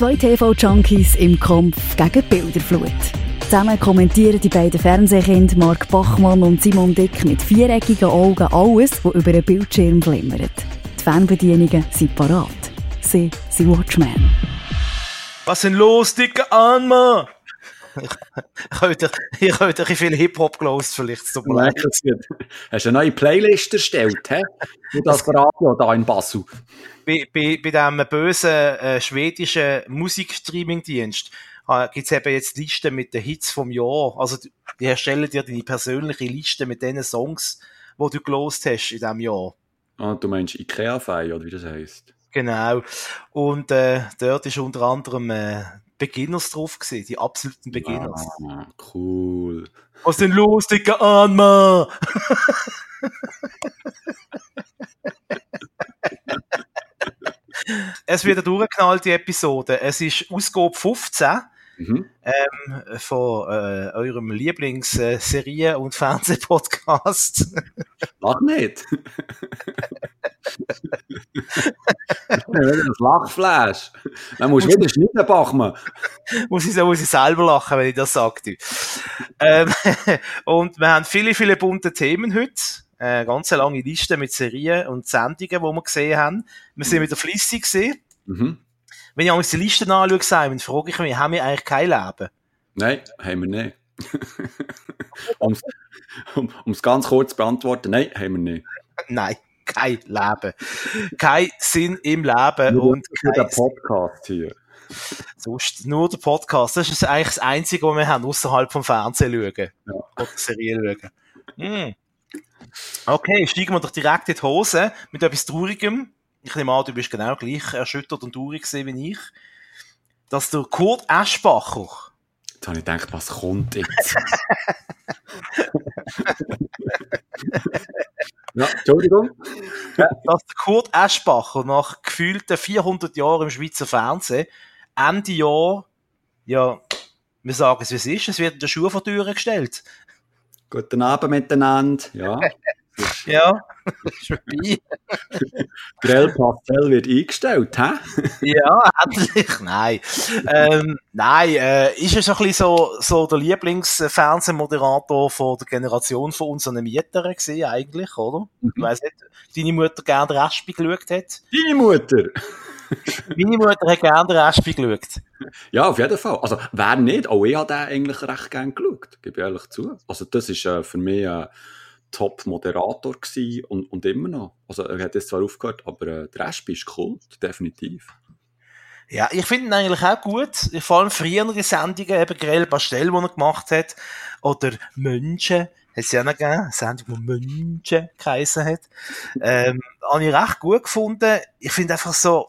Zwei TV-Junkies im Kampf gegen Bilderflut. Zusammen kommentieren die beiden Fernsehkinder Mark Bachmann und Simon Dick mit viereckigen Augen alles, was über den Bildschirm glimmert. Die Fernbedienungen sind parat. Sie sind Watchmen. Was ist denn los, dicke Anma? Ich habe ein viel Hip-Hop gelost, vielleicht. Tut mir leid. Hast du eine neue Playlist erstellt, hä? Wie das Radio da in Basel. Bei, bei, bei diesem bösen äh, schwedischen Musikstreaming-Dienst äh, gibt es eben jetzt Listen mit den Hits vom Jahr. Also die erstellen dir deine persönliche Liste mit den Songs, die du gelost hast in diesem Jahr. Ah, du meinst Ikea-Fei, oder wie das heisst? Genau. Und äh, dort ist unter anderem äh, Beginners drauf gewesen, die absoluten Beginners. Ah, cool. Was denn los, dicke Anma? es wird eine durchgeknallte Episode. Es ist Ausgabe 15 Mhm. ähm, von äh, eurem Lieblingsserien- und Fernsehpodcast. Lach nicht. das Lachflash. Dann musst du wieder schneiden, Bachmann. muss ich, muss ich selber lachen, wenn ich das sage. ähm, und wir haben viele, viele bunte Themen heute. Äh, ganz eine lange Liste mit Serien und Sendungen, die wir gesehen haben. Wir sind wieder flüssig gesehen. Mhm. Wenn ich die Listen anschaue, Simon, frage ich mich, haben wir eigentlich kein Leben? Nein, haben wir nicht. um es ganz kurz zu beantworten, nein, haben wir nicht. Nein, kein Leben. Kein Sinn im Leben und Für kein den Podcast hier. Sonst nur der Podcast. Das ist eigentlich das Einzige, was wir haben, außerhalb vom Fernsehen schauen. Ja. Oder Serien schauen. Hm. Okay, steigen wir doch direkt in die Hose mit etwas Traurigem. Ich nehme an, du bist genau gleich erschüttert und traurig wie ich. Dass der Kurt Eschbacher, Jetzt habe ich gedacht, was kommt jetzt? ja, Entschuldigung. dass der Kurt Eschbacher nach gefühlten 400 Jahren im Schweizer Fernsehen Ende Jahr, ja, wir sagen es wie es ist, es wird in der Schuhe vor die Tür gestellt. Guten Abend miteinander. Ja, Ja, ist vorbei. Grell Pastel wird eingestellt, hä? Ja, endlich. Nein. Ähm, nein, äh, ist er so ein bisschen so, so der Lieblingsfernsehmoderator von der Generation von unseren Mietern gewesen, eigentlich, oder? Ich weiss nicht, deine Mutter gerne Raspi geschaut hat. Deine Mutter. Meine Mutter hat gerne den Raspi geschaut. Ja, auf jeden Fall. Also, wer nicht, auch ich habe den eigentlich recht gern geschaut, gebe ich ehrlich zu. Also, das ist äh, für mich ein Top-Moderator und, und immer noch. Also, er hat jetzt zwar aufgehört, aber äh, der Rest ist cool, definitiv. Ja, ich finde ihn eigentlich auch gut. Vor allem früher die Sendungen, eben Grell Pastel, die er gemacht hat. Oder Mönche. Hat es ja noch gegeben. Eine Sendung, wo Mönche geheissen hat. Ähm, habe ich recht gut gefunden. Ich finde einfach so,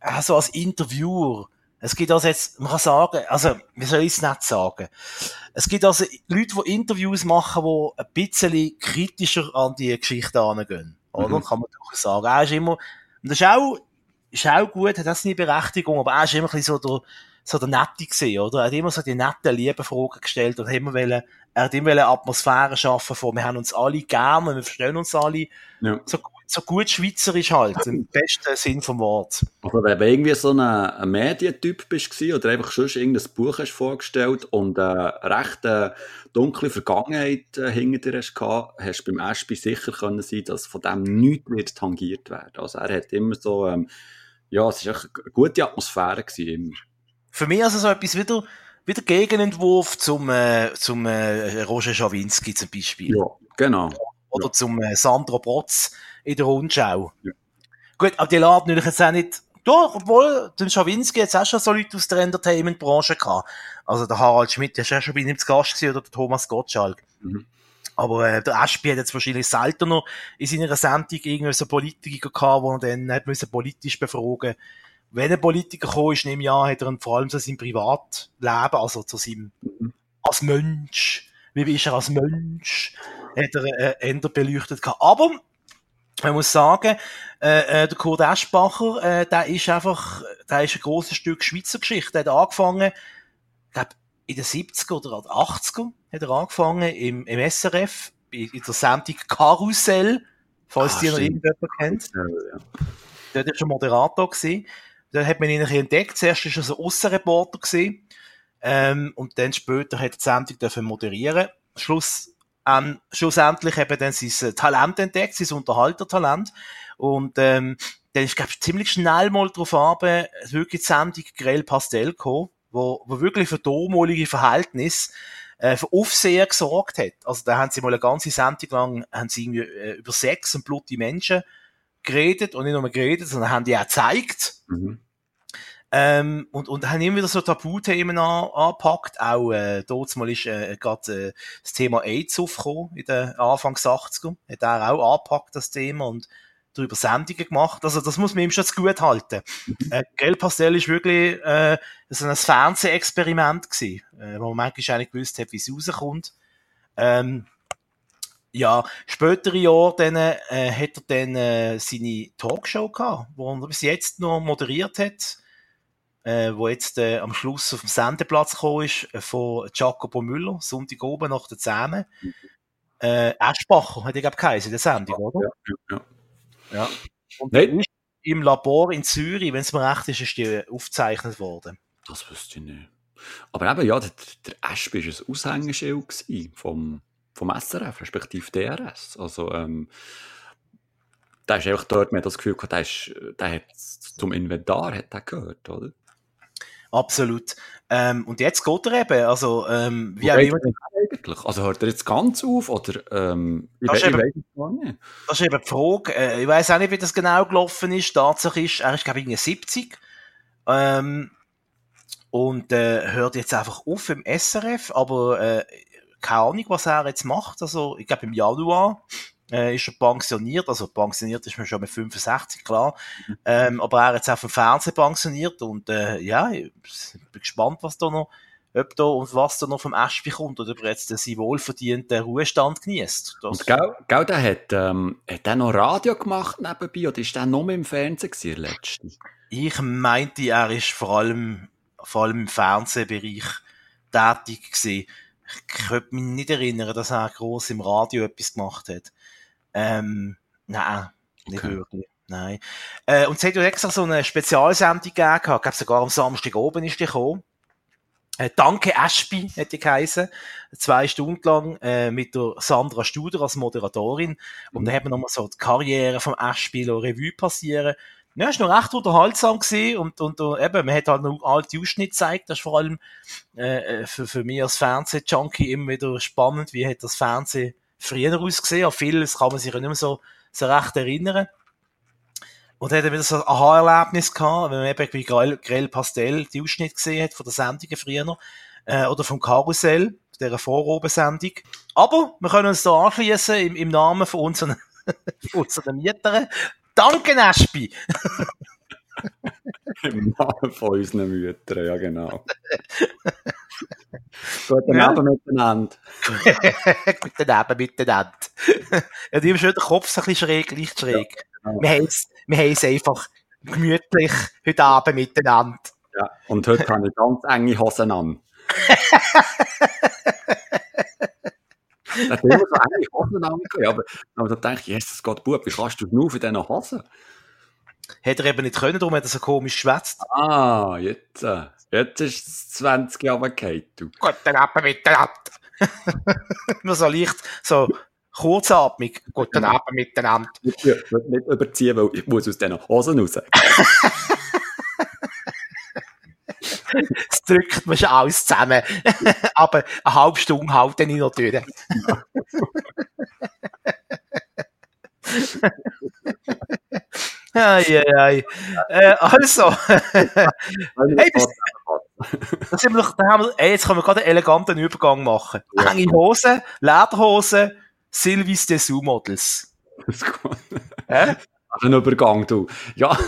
äh, so als Interviewer. Es gibt also jetzt, man kann sagen, also, wie soll ich es nicht sagen? Es gibt also Leute, die Interviews machen, die ein bisschen kritischer an die Geschichte angehen. Oder? Mhm. Kann man durchaus sagen. Er ist immer, und das ist auch, ist auch gut, hat das nie Berechtigung, aber er ist immer ein bisschen so der, so der Nette gewesen, oder? Er hat immer so die netten, lieben Fragen gestellt und hat immer wollen, er hat immer wollen Atmosphäre schaffen von, wir haben uns alle gerne, wir verstehen uns alle. Ja. So, so gut schweizerisch halt, im besten Sinn vom Wort. Also, wenn du irgendwie so ein, ein Medientyp bist oder einfach schon irgendein Buch hast vorgestellt und eine recht äh, dunkle Vergangenheit äh, hinter dir hast gehabt, hast du beim Ashby sicher können sein, dass von dem nichts wird tangiert werden. Also, er hat immer so, ähm, ja, es war eine gute Atmosphäre gewesen, immer. Für mich also so etwas wieder, wieder Gegenentwurf zum, äh, zum äh, Roger Schawinski zum Beispiel. Ja, genau. Oder zum äh, Sandro Brotz in der Rundschau. Ja. Gut, aber die laden natürlich jetzt auch nicht, doch, obwohl, den Schawinski jetzt auch schon so Leute aus der Entertainment-Branche gehabt. Also der Harald Schmidt, der ist ja schon bei ihm zu Gast gewesen, oder der Thomas Gottschalk. Mhm. Aber äh, der Aspie hat jetzt wahrscheinlich seltener in seiner Sendung irgendwie so Politiker gehabt, wo er dann hat müssen politisch befragen Wenn ein Politiker gekommen ist, nehme ich an, hat er ihn vor allem zu seinem Privatleben, also zu seinem, Mhm. als Mensch, wie ist er als Mensch, hat er äh, eher beleuchtet gehabt. Aber, man muss sagen, äh, äh, der Kurt Eschbacher, äh, der ist einfach, der ist ein grosses Stück Schweizer Geschichte. Der hat angefangen, ich glaub, in den 70er oder 80er hat er angefangen im, im SRF, in, in der Sendung Karussell, falls Ah, die noch irgendjemand kennt. Ja, ja. Dort war er Moderator. Gewesen. Da hat man ihn ein bisschen entdeckt. Zuerst war er so Aussenreporter gewesen. Ähm, und dann später hat er die Sendung dürfen moderieren. Schluss, ähm, schlussendlich eben dann sein Talent entdeckt, sein Unterhaltertalent. Und, ähm, dann ist, glaube ich, ziemlich schnell mal drauf ab, wirklich die Sendung Grell Pastel gekommen, wo, wo wirklich für damalige Verhältnisse äh, für Aufsehen gesorgt hat. Also da haben sie mal eine ganze Sendung lang haben sie irgendwie, äh, über Sex und blutige Menschen geredet und nicht nur geredet, sondern haben die auch gezeigt. Mhm. Ähm, und, und haben immer wieder so Tabuthemen an, angepackt. Auch äh, dort mal ist äh, gerade äh, das Thema AIDS aufgekommen in den Anfangs 80er. Hat er auch angepackt, das Thema, und darüber Sendungen gemacht. Also das muss man ihm schon zu gut halten. Mhm. Äh, Gel Pastel ist wirklich äh, so ein Fernsehexperiment gewesen, äh, wo man manchmal eigentlich gewusst hat, wie es rauskommt. Ähm, ja, spätere Jahre dann, äh, hat er dann äh, seine Talkshow gehabt, wo er bis jetzt noch moderiert hat, äh, wo jetzt äh, am Schluss auf dem Sendeplatz gekommen ist, äh, von Jacopo Müller, Sonntag oben nach der Zähne. Mhm. Äh, Eschbacher hat er, glaube ich, geheißen, der Sendung, oder? Ja, ja. Ja. Und Nein. im Labor in Zürich, wenn es mir recht ist, ist die aufgezeichnet worden. Das wüsste ich nicht. Aber eben, ja, der, der Aspie war ein Aushängeschild vom, vom SRF, respektive DRS. Also, ähm, der ist einfach dort, man hat das Gefühl gehabt, der, ist, der hat zum Inventar hat der gehört, oder? Absolut. Ähm, und jetzt geht er eben, also, ähm, wie auch immer. Eigentlich? Also hört er jetzt ganz auf, oder, ähm, ich, das, eben, ich weiß gar nicht. Das ist eben die Frage, äh, ich weiß auch nicht, wie das genau gelaufen ist, Tatsache ist, er ist, glaube ich, 70, ähm, und, äh, hört jetzt einfach auf im SRF, aber, äh, keine Ahnung, was er jetzt macht, also, ich glaube, im Januar, äh, ist er pensioniert, also pensioniert ist man schon mit 65, klar, mhm. ähm, aber er hat jetzt auch vom Fernsehen pensioniert und äh, ja, ich bin gespannt, was da noch, ob da und was da noch vom Aschby kommt oder ob er jetzt seinen wohlverdienten Ruhestand genießt. Und gell, gell, der hat, ähm, hat der noch Radio gemacht nebenbei oder ist der noch im Fernsehen gewesen? Ich meinte, er ist vor allem, vor allem im Fernsehbereich tätig gewesen. Ich könnte mich nicht erinnern, dass er groß im Radio etwas gemacht hat. Ähm, nein, nicht okay. wirklich. Nein. Äh, und es hat ja extra so eine Spezialsendung gegeben, ich glaube sogar am Samstag oben ist die gekommen. Äh, Danke Ashby hätte ich geheißen. Zwei Stunden lang äh, mit der Sandra Studer als Moderatorin. Und mhm. da hat man nochmal so die Karriere vom Ashby Revue passieren. Ja, war noch recht unterhaltsam gewesen und, und, und eben, man hat halt noch alte Ausschnitte gezeigt. Das ist vor allem äh, äh für, für mich als Fernseh-Junkie immer wieder spannend, wie hat das Fernsehen früher ausgesehen. An vieles kann man sich nicht mehr so, so recht erinnern. Und er hat wieder so ein Aha-Erlebnis gehabt, wenn man eben wie Grell, Grell Pastel die Ausschnitte gesehen hat von der Sendungen früher, äh, oder vom Karussell, dieser Vorobensendung. Aber wir können uns da anschließen im, im Namen von unseren, von unseren Mietern. Danke, Nespi! Im Namen von unseren Müttern, ja genau. Guten ja. Abend miteinander. Guten Abend miteinander. ja, die haben schon den Kopf so ein bisschen schräg, leicht schräg. Ja, genau. wir, haben es, wir haben es einfach gemütlich heute Abend miteinander. Ja, und heute habe ich ganz enge Hosen an. Ich habe immer so enge Hosen an, aber, aber da denke ich, Jesus Gott, Bub, wie kannst du nur für diese Hosen? Hätte er eben nicht können, darum hat er so komisch geschwätzt. Ah, jetzt, äh, jetzt ist es 20 Jahre gefallen, du. Guten Abend miteinander. Nur so leicht, so kurzatmig. Guten Abend miteinander. Ich will nicht überziehen, weil ich muss aus diesen Hosen raus. Es drückt mir schon alles zusammen. Aber eine halbe Stunde halte ich noch durch. Ei, ei, ei. Also. hey, bis, da sind wir noch, da haben wir, ey, jetzt können wir gerade einen eleganten Übergang machen. Ja. Enge Hosen, Lederhosen, Silvis Dessous Models. Das ist gut. Äh? Ein Übergang, du. Ja.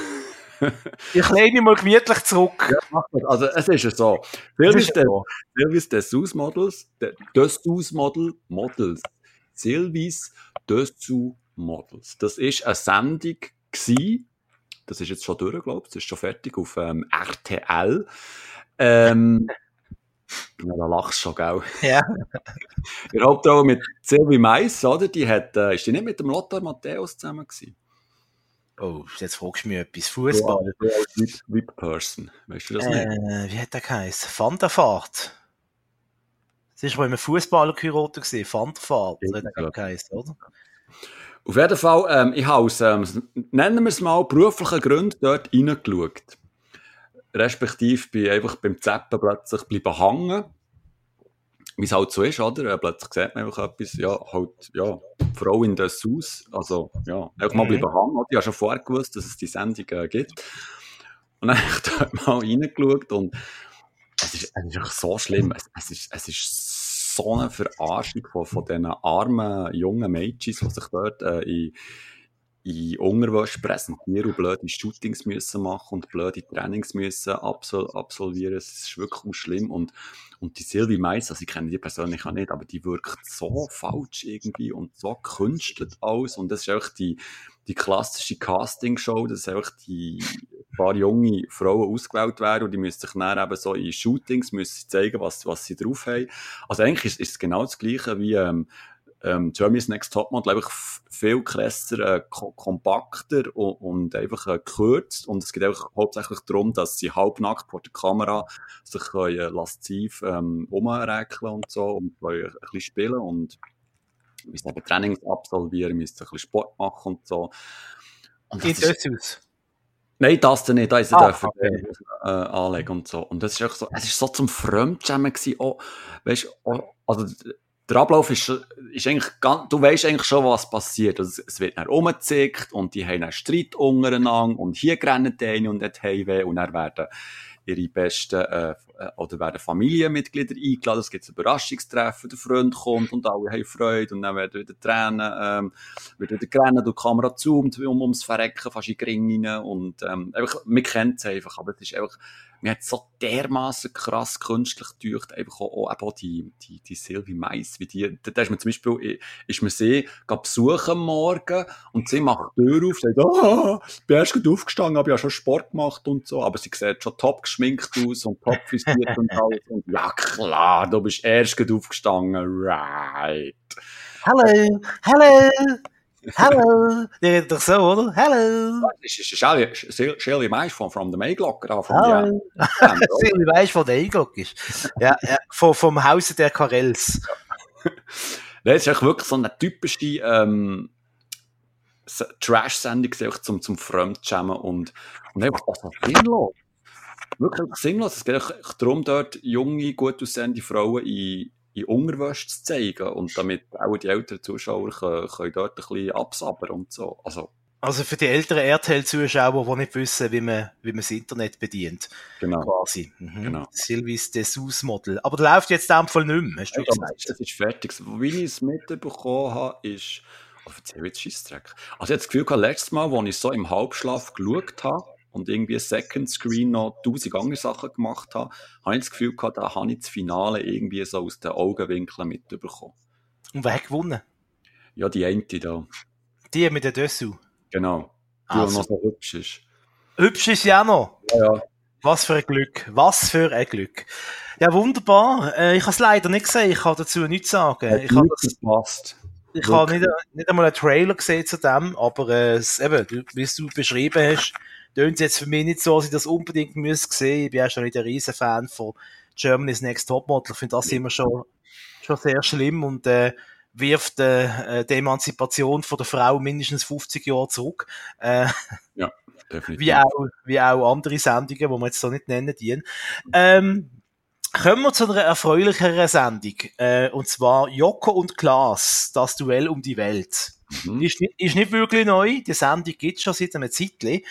ich lehne mich mal gemütlich zurück. Ja, also, es ist ja so. Silvis, so. Silvis Dessous Models, Dessous Model, Models. Silvis Dessous Models. Das ist eine Sendung gewesen. Das ist jetzt schon durch, glaube ich. Das ist schon fertig auf ähm, RTL. Ähm, ja, da lachst du schon, gell? Ja. Ihr habt auch mit Silvi Mais, oder? Die hat, äh, ist die nicht mit dem Lothar Matthäus zusammen gewesen? Oh, jetzt fragst du mich etwas. Fußball. Du als VIP-Person, weißt du das nicht? Äh, wie hat der geheißen? Fantafahrt. Das war, wo ich Fußballer geheiratet gesehen. Fantafahrt, Ja, hat der geheißen, oder? Auf jeden Fall, ähm, ich habe aus, ähm, nennen wir es mal, beruflichen Gründen dort reingeschaut. Respektive bin ich einfach beim Zappen plötzlich bleiben hängen. Wie es halt so ist, oder? Äh, Plötzlich sieht man einfach etwas, ja, halt, ja, Frau in das Haus. Also, ja, einfach mal Mhm. bleiben hängen. oder? Ich habe schon vorher gewusst, dass es die Sendung äh, gibt. Und dann habe ich dort mal reingeschaut und es ist, es ist einfach so schlimm. Es, es, ist, es ist so eine Verarschung von, von diesen armen jungen Mädchen, die sich dort äh, in, in Unterwäsche präsentieren und blöde Shootings müssen machen und blöde Trainings müssen absol absolvieren. Es ist wirklich auch schlimm. Und, und die Sylvie Mais, also ich kenne die persönlich auch nicht, aber die wirkt so falsch irgendwie und so künstelt aus. Und das ist einfach die, die klassische Castingshow, dass einfach die paar junge Frauen ausgewählt werden und die müssen sich dann eben so in Shootings müssen zeigen, was, was sie drauf haben. Also eigentlich ist, ist es genau das Gleiche wie ähm, ähm, Germany's Next Topmodel, einfach f- viel krasser, äh, ko kompakter und, und einfach äh, und es geht einfach hauptsächlich darum, dass sie halbnackt vor der Kamera sich können, äh, lasziv ähm, umrekeln und so und können ein bisschen spielen und müssen eben Trainings absolvieren, müssen ein bisschen Sport machen und so. Und In das ist, Dessous. Nein, das nicht. Da ist er Ah, dürfen, okay. äh, anlegen und so. Und das ist echt so, es ist so zum Fremdschämen gewesen. Oh, weißt, oh, also, der Ablauf ist, ist eigentlich ganz, du weißt eigentlich schon, was passiert. Also, es wird dann umgezickt und die haben einen Streit untereinander und hier rennen die eine und dort heimweh und dann werden ihre besten, äh, oder werden Familienmitglieder eingeladen, es gibt ein Überraschungstreffen, der Freund kommt und alle haben Freude und dann werden wieder Tränen, ähm, wird wieder gerannt, und die Kamera zoomt um, ums Verrecken fast in den Ring rein und ähm, einfach, man kennt es einfach, aber es ist einfach, mir hat so dermaßen krass künstlich gedacht, einfach auch, auch, die, die, die Sylvie Mais, wie die, da ist mir zum Beispiel, ist mir sie geh besuchen am Morgen und sie macht die Tür auf, sagt, ah, ich bin erst gerade aufgestanden, habe ja schon Sport gemacht und so, aber sie sieht schon top geschminkt aus und top frisiert und alles und ja klar, du bist erst gerade aufgestanden, right. Hallo, hallo, hallo. Die redet doch so, oder? Hallo. Das ist Shirley, Shirley Mais von From the Mayglocker, von Hallo. Silvi weisst, wo der Einglück ist. Ja, ja vom, vom Hause der Karels. Es ist wirklich so eine typische ähm, Trash-Sendung zum, zum Fremdschämen und, und einfach auch so sinnlos. Wirklich sinnlos. Es geht darum, dort junge, gut aussehende Frauen in, in Unterwäsche zu zeigen und damit auch die älteren Zuschauer können, können dort ein bisschen absabbern und so. Also, Also für die älteren RTL-Zuschauer, die nicht wissen, wie man, wie man das Internet bedient, genau. quasi. Mhm. Genau. Silvis Dessous-Model. Aber der läuft jetzt in dem Fall nicht mehr, hast du Das gesagt. das ist fertig. Wie ich es mitbekommen habe, ist. Oh, erzähl jetzt Scheissdreck. Also, ich hatte das Gefühl, letztes Mal, als ich so im Halbschlaf geschaut habe und irgendwie Second Screen noch tausend andere Sachen gemacht habe, habe ich das Gefühl gehabt, da habe ich das Finale irgendwie so aus den Augenwinkeln mitbekommen. Und wer hat gewonnen? Ja, die eine da. Die mit der Dessous. Genau. Die, Also. noch so hübsch ist. Hübsch ist ja auch noch. Ja, ja. Was für ein Glück. Was für ein Glück. Ja, wunderbar. Äh, ich habe es leider nicht gesehen. Ich kann dazu nichts sagen. Ich habe das gepasst. Ich habe nicht, nicht einmal einen Trailer gesehen zu dem, aber äh, es, eben, wie es du beschrieben hast, tönt jetzt für mich nicht so, dass ich das unbedingt müsste sehen. Ich bin ja schon nicht ein riesen Fan von Germany's Next Topmodel. Ich finde das immer schon, schon sehr schlimm und äh, wirft äh, äh, die Emanzipation von der Frau mindestens 50 Jahre zurück. Äh, Definitiv. wie auch, wie auch andere Sendungen, die wir jetzt so nicht nennen dienen. Ähm, kommen wir zu einer erfreulicheren Sendung. Äh, und zwar Joko und Klaas, das Duell um die Welt. Mhm. Ist, nicht, ist nicht wirklich neu, die Sendung gibt schon seit einem Zeitchen.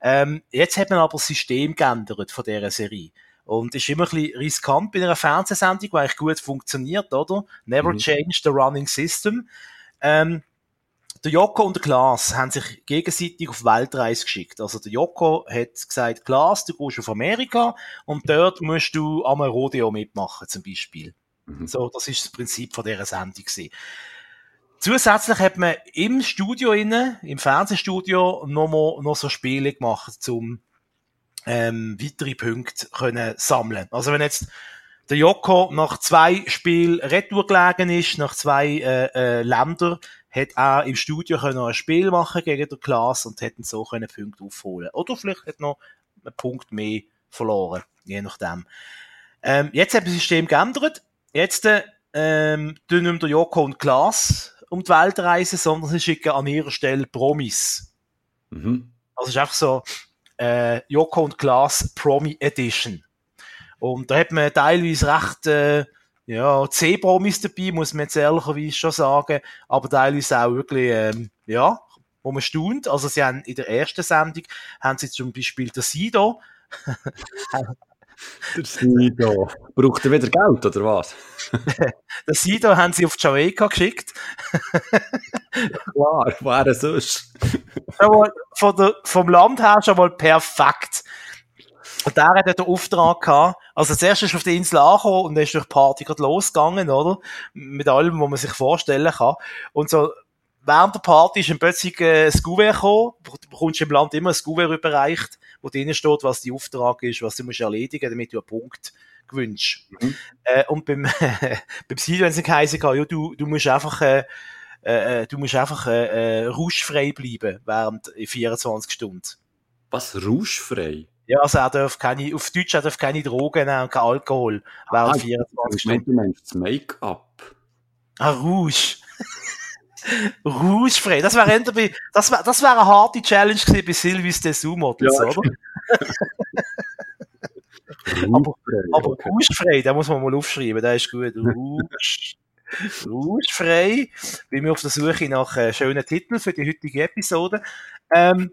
Ähm, jetzt hat man aber das System geändert von dieser Serie. Und ist immer ein bisschen riskant bei einer Fernsehsendung, die eigentlich gut funktioniert, oder? Never Mhm. change the running system. Ähm, der Joko und der Klaas haben sich gegenseitig auf Weltreise geschickt. Also der Joko hat gesagt, Klaas, du gehst auf Amerika und dort musst du am Rodeo mitmachen, zum Beispiel. Mhm. So, das ist das Prinzip von dieser Sendung gewesen. Zusätzlich hat man im Studio innen, im Fernsehstudio, noch, mal, noch so Spiele gemacht, um ähm, weitere Punkte können sammeln. Also wenn jetzt der Joko nach zwei Spielen retour gelegen ist, nach zwei äh, äh, Länder, hat auch im Studio können ein Spiel machen gegen den Klaas und hätten so können Punkte aufholen. Oder vielleicht hat noch einen Punkt mehr verloren, je nachdem. Ähm, jetzt hat das System geändert. Jetzt ähm, tun der Joko und Klaas um die Welt reisen, sondern sie schicken an ihrer Stelle Promis. Mhm. Also es ist einfach so äh, Joko und Klaas Promi Edition. Und da hat man teilweise recht äh, ja, C-Promis dabei, muss man jetzt ehrlicherweise schon sagen, aber teilweise auch wirklich, ähm, ja, wo man staunt. Also sie haben in der ersten Sendung, haben sie zum Beispiel der Sido. der Sido. Braucht er wieder Geld, oder was? der Sido haben sie auf Jamaika geschickt. Klar, wäre sonst. von der, vom Land her schon mal perfekt. Und der hat den Auftrag gehabt, also zuerst ist er auf die Insel angekommen und dann ist durch die Party gerade losgegangen, oder? Mit allem, was man sich vorstellen kann. Und so, während der Party ist ein plötzlich äh, ein Gouverneur gekommen. Du bekommst im Land immer ein Gouverneur überreicht, wo drinnen steht, was die Auftrag ist, was du musst erledigen, damit du einen Punkt gewünscht. Mhm. Äh, und beim, beim Sido, wenn es geheißen hat, ja, du, du musst einfach, äh, äh, du musst einfach äh, äh, rauschfrei bleiben während 24 Stunden. Was, rauschfrei? Ja, also er darf keine, auf Deutsch er darf keine Drogen nehmen und kein Alkohol während ah, 24 Stunden. Du meinst das Make-up? Ah, Rouge. Rouge-frei. Das wäre das wäre, das wäre eine harte Challenge gewesen bei Silvis Dessous Models, ja. oder? aber, aber okay. Rouge-frei, da muss man mal aufschreiben, der ist gut. Rouge. Rouge-frei. Bin mir auf der Suche nach äh, schönen Titeln für die heutige Episode. Ähm,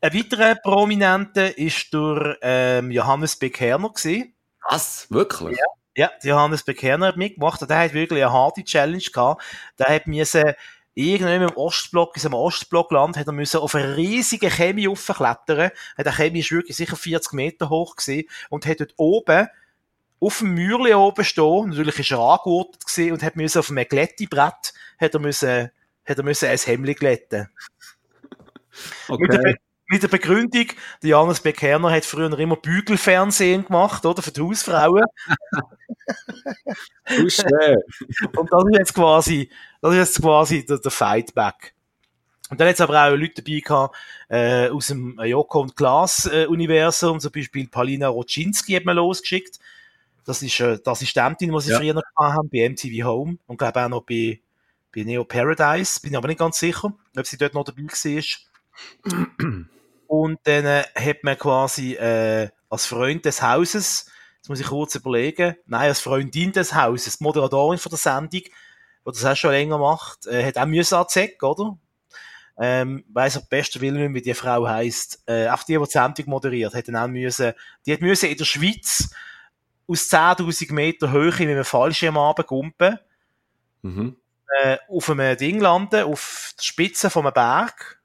ein weiterer Prominenter ist durch ähm, Johannes Bekerner gewesen. Was? Wirklich? Ja, ja Johannes Bekerner hat mitgemacht und der hat wirklich eine harte Challenge gehabt. Der hat müssen irgendwann im Ostblock, in seinem Ostblockland, hat er müssen auf eine riesige Chemie aufklettern. Der Chemie ist wirklich sicher 40 Meter hoch gewesen und hat dort oben auf dem Mürli oben stehen, natürlich ist er angehortet gewesen und hat müssen auf einem Glättebrett, hat er müssen, hat er müssen ein Hemd glätten. Okay mit der Begründung, der Johannes Bekerner hat früher immer Bügelfernsehen gemacht, oder? Für die Hausfrauen. Und das ist jetzt quasi, das ist jetzt quasi der, der Fightback. Und dann hat es aber auch Leute dabei gehabt, äh, aus dem Joko und Glas äh, Universum, zum Beispiel Palina Roczynski hat man losgeschickt. Das ist äh, die Assistentin, die sie ja. früher noch haben, bei MTV Home und glaube auch noch bei, bei Neo Paradise. Bin aber nicht ganz sicher, ob sie dort noch dabei war. Und dann äh, hat man quasi äh, als Freund des Hauses, jetzt muss ich kurz überlegen, nein, als Freundin des Hauses, die Moderatorin von der Sendung, die das auch schon länger macht, äh, hat auch müssen anzeigen, oder? Ähm, weiss auch bester Willen, wie die Frau heisst. Äh, auch die, die die Sendung moderiert, hat dann auch müssen, die hat müssen in der Schweiz aus 10.000 Meter Höhe mit einem Fallschirm runtergumpen, mhm. äh, auf einem Ding landen, auf der Spitze von einem Berg,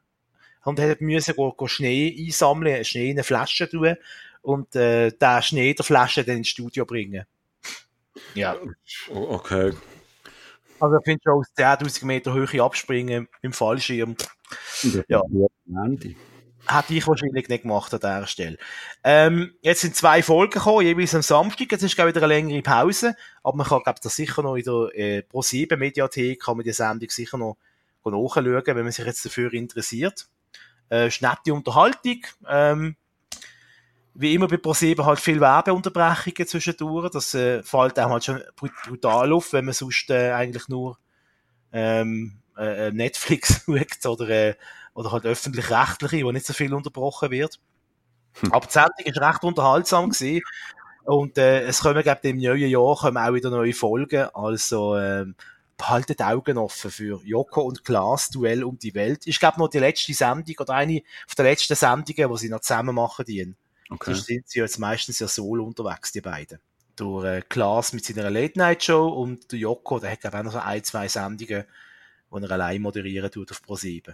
und hat müssen go, go Schnee einsammeln, Schnee in eine Flasche tun und äh, den Schnee der Flasche dann ins Studio bringen. Ja. Okay. Also ich finde schon aus 10.000 Meter Höhe abspringen im Fallschirm. Ja. Hätte ich wahrscheinlich nicht gemacht an dieser Stelle. Ähm, jetzt sind zwei Folgen gekommen, jeweils am Samstag. Jetzt ist, glaube ich, wieder eine längere Pause. Aber man kann, glaube ich, das sicher noch in der äh, Pro7-Mediathek kann man die Sendung sicher noch nachschauen, wenn man sich jetzt dafür interessiert. Äh, ist nette Unterhaltung. Ähm, wie immer bei ProSieben halt viel Werbeunterbrechungen zwischendurch. Das äh, fällt auch halt schon brutal auf, wenn man sonst äh, eigentlich nur ähm, äh, äh Netflix schaut oder, äh, oder halt öffentlich-rechtliche, wo nicht so viel unterbrochen wird. Hm. Aber die Sendung ist recht unterhaltsam gewesen. Und äh, es kommen, glaube ich, im neuen Jahr kommen auch wieder neue Folgen. Also ähm, behaltet die Augen offen für Joko und Klaas Duell um die Welt. Ich glaube noch die letzte Sendung oder eine auf der letzten Sendungen, wo sie noch zusammen machen die. Okay. Sonst sind sie jetzt meistens ja solo unterwegs, die beiden. Durch äh, Klaas mit seiner Late-Night-Show und der Joko, der hat glaube auch noch so ein, zwei Sendungen, die er allein moderieren tut auf Pro7.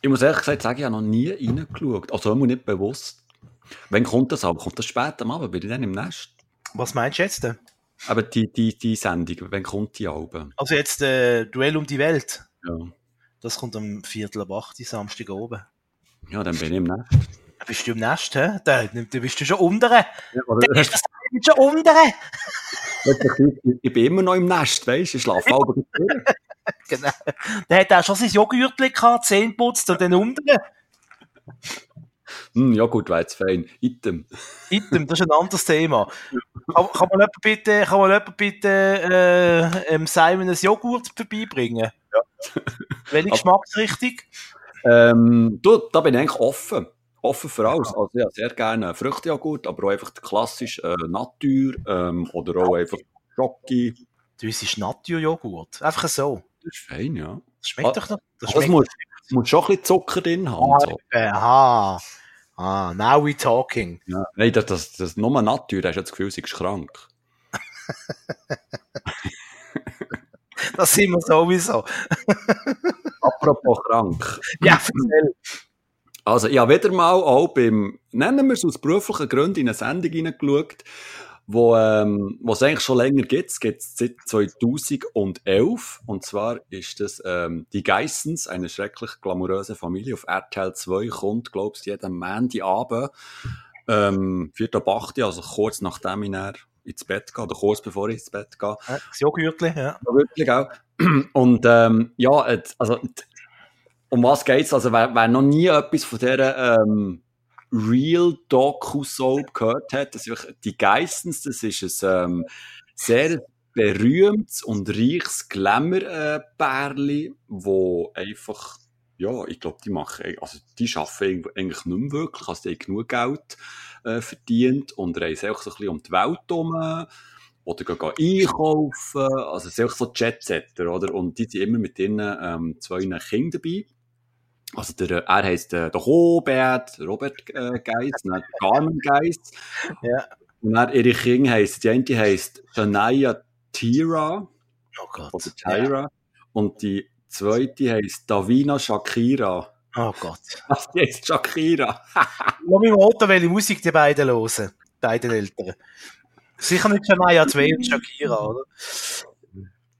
Ich muss ehrlich gesagt sagen, ich habe noch nie reingeschaut. Also immer nicht bewusst. Wann kommt das aber? Kommt das später am Abend? Bin ich dann im Nest? Was meinst du jetzt denn? Aber die, die, die Sendung, wann kommt die Alben? Also jetzt äh, Duell um die Welt. Ja. Das kommt am Viertel ab 8 Samstag oben. Ja, dann bin ich im Nest. Bist du im Nest, hä? Da, da bist du schon unten. Ja, da bist du schon unten. ich bin immer noch im Nest, weißt du? Ich schlafe aber genau. Der hat auch schon sein Joghurtli gehabt, Zähne putzt und dann unten. Hm, ja gut, fein. Item. Item, das ist ein anderes Thema. Kann, kann man jemand bitte, kann man jemand bitte äh, ähm, Simon ein Joghurt vorbeibringen? Ja. Welche Geschmacksrichtung? Ähm, du, da bin ich eigentlich offen. Offen für alles. Also ja, sehr gerne Früchtejoghurt, aber auch einfach klassisch äh, Natur ähm, oder auch einfach Schoki. Du isst Natur-Joghurt. Einfach so. Das ist fein, ja. Das schmeckt Ah, doch noch. Das Das muss, muss schon ein bisschen Zucker drin haben. Ah, So. Aha. Ah, now we talking. Ja. Nein, das, das, das nur Natur, da hast du das Gefühl, sie ist krank. Das sind wir sowieso. Apropos krank. Ja, erzähl. Also, ich habe wieder mal auch beim, nennen wir es aus beruflichen Gründen, in eine Sendung hineingeschaut, wo, ähm, wo es eigentlich schon länger gibt. Es gibt es seit 2011. Und zwar ist das, ähm, die Geissens, eine schrecklich glamouröse Familie auf RTL 2, kommt, glaubst du, jeden Montagabend, ähm, 4. ab 8, also kurz nachdem ich dann ins Bett gehe, oder kurz bevor ich ins Bett gehe. Ja, Das Joghurtli, ja. Ja, wirklich auch. Und ähm, ja, also um was geht's? Also wer, wer noch nie etwas von dieser ähm, Real Doku Soap gehört hat, das ist die Geissens, das ist ein ähm, sehr berühmtes und reiches Glamour-Pärli, wo einfach ja, ich glaube, die machen, also die arbeiten eigentlich nicht mehr wirklich, also die haben genug Geld äh, verdient und reisen auch so ein bisschen um die Welt herum oder gehen, einkaufen, also sind auch so Jetsetter, oder? Und die sind immer mit ihren ähm, zwei Kindern dabei. Also der, er heisst äh, der Robert, Robert äh, Geiss, dann Carmen Geiss. Ja. Und dann ihre Kinder heisst, die eine heisst Shania Tira Oh Gott. oder Tyra und die zweite heisst Davina Shakira. Oh Gott. Was, die heisst Shakira? Lass mich mal welche Musik die beiden hören. Die beiden Eltern. Sicher nicht Shania 2 und Shakira, oder?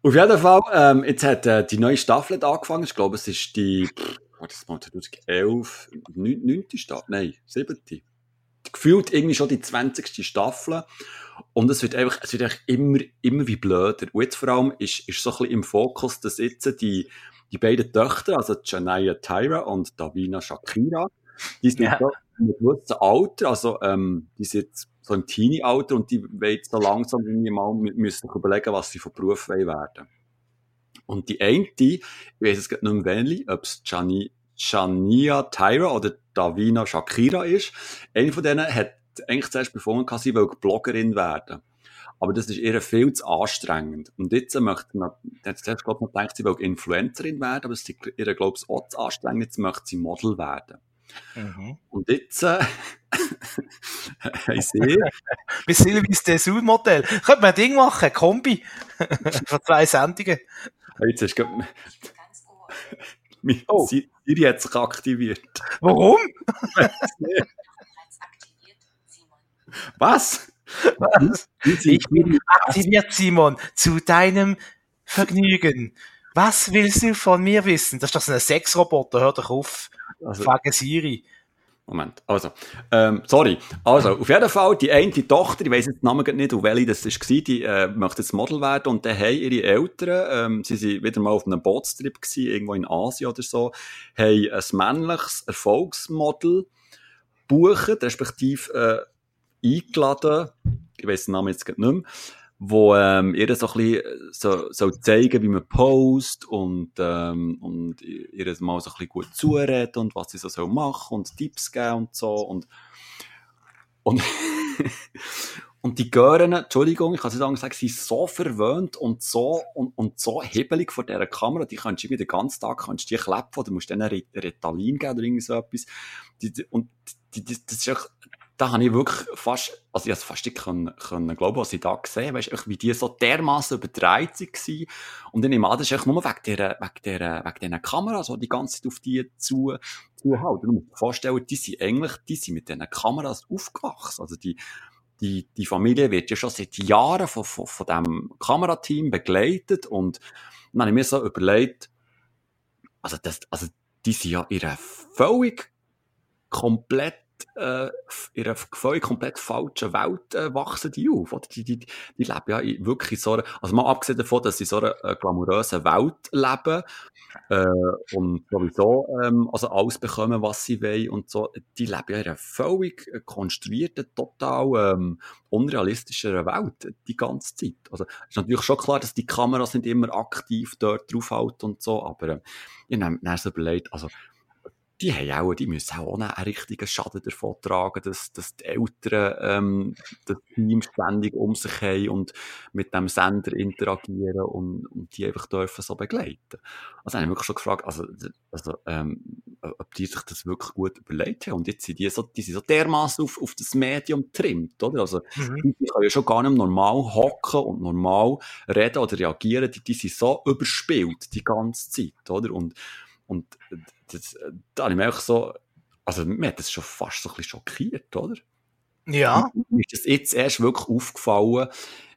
Auf jeden Fall, ähm, jetzt hat äh, die neue Staffel angefangen. Ich glaube, es ist die, warte, das mal 2011, neun- neunte Staffel, nein, siebte. Gefühlt irgendwie schon die 20. Staffel. Und es wird einfach, es wird einfach immer, immer wie blöder. Und jetzt vor allem ist, ist so ein bisschen im Fokus, dass jetzt die, die beiden Töchter, also Janaya Tyra und Davina Shakira, die sind Ja. in einem gewissen Alter, also ähm, die sind jetzt so im Teenie-Alter und die wollen jetzt so langsam irgendwie mal mü- müssen überlegen, was sie von Beruf wollen werden. Und die eine, ich weiss es gerade nicht mehr welche, ob es Jani, Jania Tyra oder Davina Shakira ist. Eine von denen hat eigentlich zuerst befunden, sie will Bloggerin werden. Aber das ist ihr viel zu anstrengend. Und jetzt möchte man, jetzt zuerst, glaube ich, gedacht, sie will Influencerin werden, aber es ist ihr, glaube ich, auch zu anstrengend. Jetzt möchte sie Model werden. Mhm. Und jetzt, äh, haben sie, Wie Silvis Dessous-Modell. Könnte man ein Ding machen, Kombi. Von zwei Sendungen. Jetzt ist gerade, Oh. Siri hat sich aktiviert. Warum? Was? Was? Ich bin aktiviert, Simon, zu deinem Vergnügen. Was willst du von mir wissen? Das ist doch so ein Sexroboter, hör doch auf. also, Frage Siri. Moment, also, ähm, sorry. Also, auf jeden Fall, die eine Tochter, ich weiss jetzt den Namen nicht, auf welche das war, die äh, möchte jetzt Model werden und dann haben ihre Eltern, ähm, sie sind wieder mal auf einem Bootstrip gewesen, irgendwo in Asien oder so, haben ein männliches Erfolgsmodel buchen, respektive äh, eingeladen, ich weiss den Namen jetzt nicht mehr, wo ähm, ihr so ein bisschen so, so zeigen, wie man post und, ähm, und ihr mal so ein bisschen gut zureden und was sie so soll machen und Tipps geben und so und und, und die Gören, Entschuldigung, ich kann es nicht sagen, sind so verwöhnt und so und, und so hebelig vor dieser Kamera, die kannst du irgendwie den ganzen Tag kannst die klepfen oder musst denen Rit- Ritalin geben oder irgend so etwas. Die, die, und die, das ist echt, da habe ich wirklich fast, also ich es fast nicht können, können glauben, was ich da gesehen habe, weißt, wie die so dermaßen übertreibt waren. Und dann nehme ich an, das ist nur wegen dieser, wegen dieser, wegen dieser Kamera, so die ganze Zeit auf die zu, zuhalten. Du musst dir vorstellen, die sind eigentlich, die sind mit diesen Kameras aufgewachsen. Also die, die, die Familie wird ja schon seit Jahren von, von, von diesem Kamerateam begleitet und dann habe ich mir so überlegt, also das, also die sind ja ihre völlig komplett äh, in einer völlig komplett falschen Welt äh, wachsen die auf. Oder? Die, die, die leben ja in wirklich so einer, also mal abgesehen davon, dass sie in so einer äh, glamourösen Welt leben äh, und sowieso ähm, also alles bekommen, was sie wollen und so, die leben ja in einer völlig konstruierten, total ähm, unrealistischen Welt die ganze Zeit. Also ist natürlich schon klar, dass die Kameras nicht immer aktiv dort draufhalten und so, aber äh, ich habe mir so überlegt, also die haben auch, die müssen auch einen richtigen Schaden davon tragen, dass, dass die Eltern ähm, das Team ständig um sich haben und mit dem Sender interagieren und, und die einfach dürfen so begleiten. Also habe ich wirklich schon gefragt, also, also ähm, ob die sich das wirklich gut überlegt haben. Und jetzt sind die so, die sind so dermaßen auf, auf das Medium trimmt, oder? Also mhm. die können ja schon gar nicht normal hocken und normal reden oder reagieren, die, die sind so überspielt die ganze Zeit, oder? Und und das, da habe ich mich so, also mir hat das schon fast so ein bisschen schockiert, oder? Ja. Mir ist das jetzt erst wirklich aufgefallen,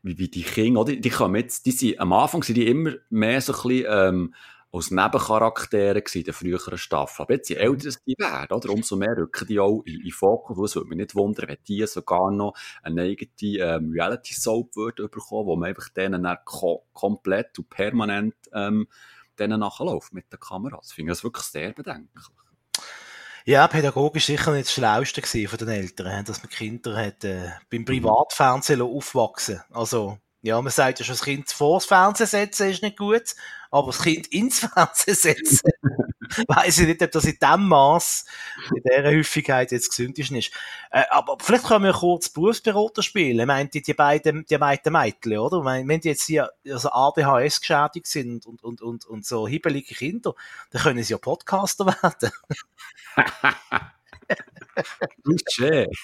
wie, wie die Kinder, oder? Die kommen jetzt, die sind, am Anfang sind die immer mehr so ein bisschen, ähm, als Nebencharaktere in der früheren Staffel. Aber jetzt, je älter die werden, oder, umso mehr rücken die auch in, in Fokus. Es würde mich nicht wundern, wenn die sogar noch eine eigene ähm, Reality-Soap bekommen, wo man einfach denen dann ko komplett und permanent ähm, denen nachläuft mit den Kameras. Ich finde das wirklich sehr bedenklich. Ja, pädagogisch sicher nicht das Schlauste von den Eltern, dass man Kinder hat, äh, beim Privatfernsehen aufwachsen Also, ja, man sagt ja schon, das Kind vor das Fernsehen setzen ist nicht gut, aber das Kind ins Fernsehen setzen, weiß ich nicht, ob das in dem Maß, in dieser Häufigkeit jetzt gesündest ist. Äh, aber vielleicht können wir kurz Berufsberater spielen. Meint die, die beiden, die beiden Mädchen, oder? Wenn die jetzt hier, also ADHS geschädigt sind und, und, und, und so hibbelige Kinder, dann können sie ja Podcaster werden. Schön.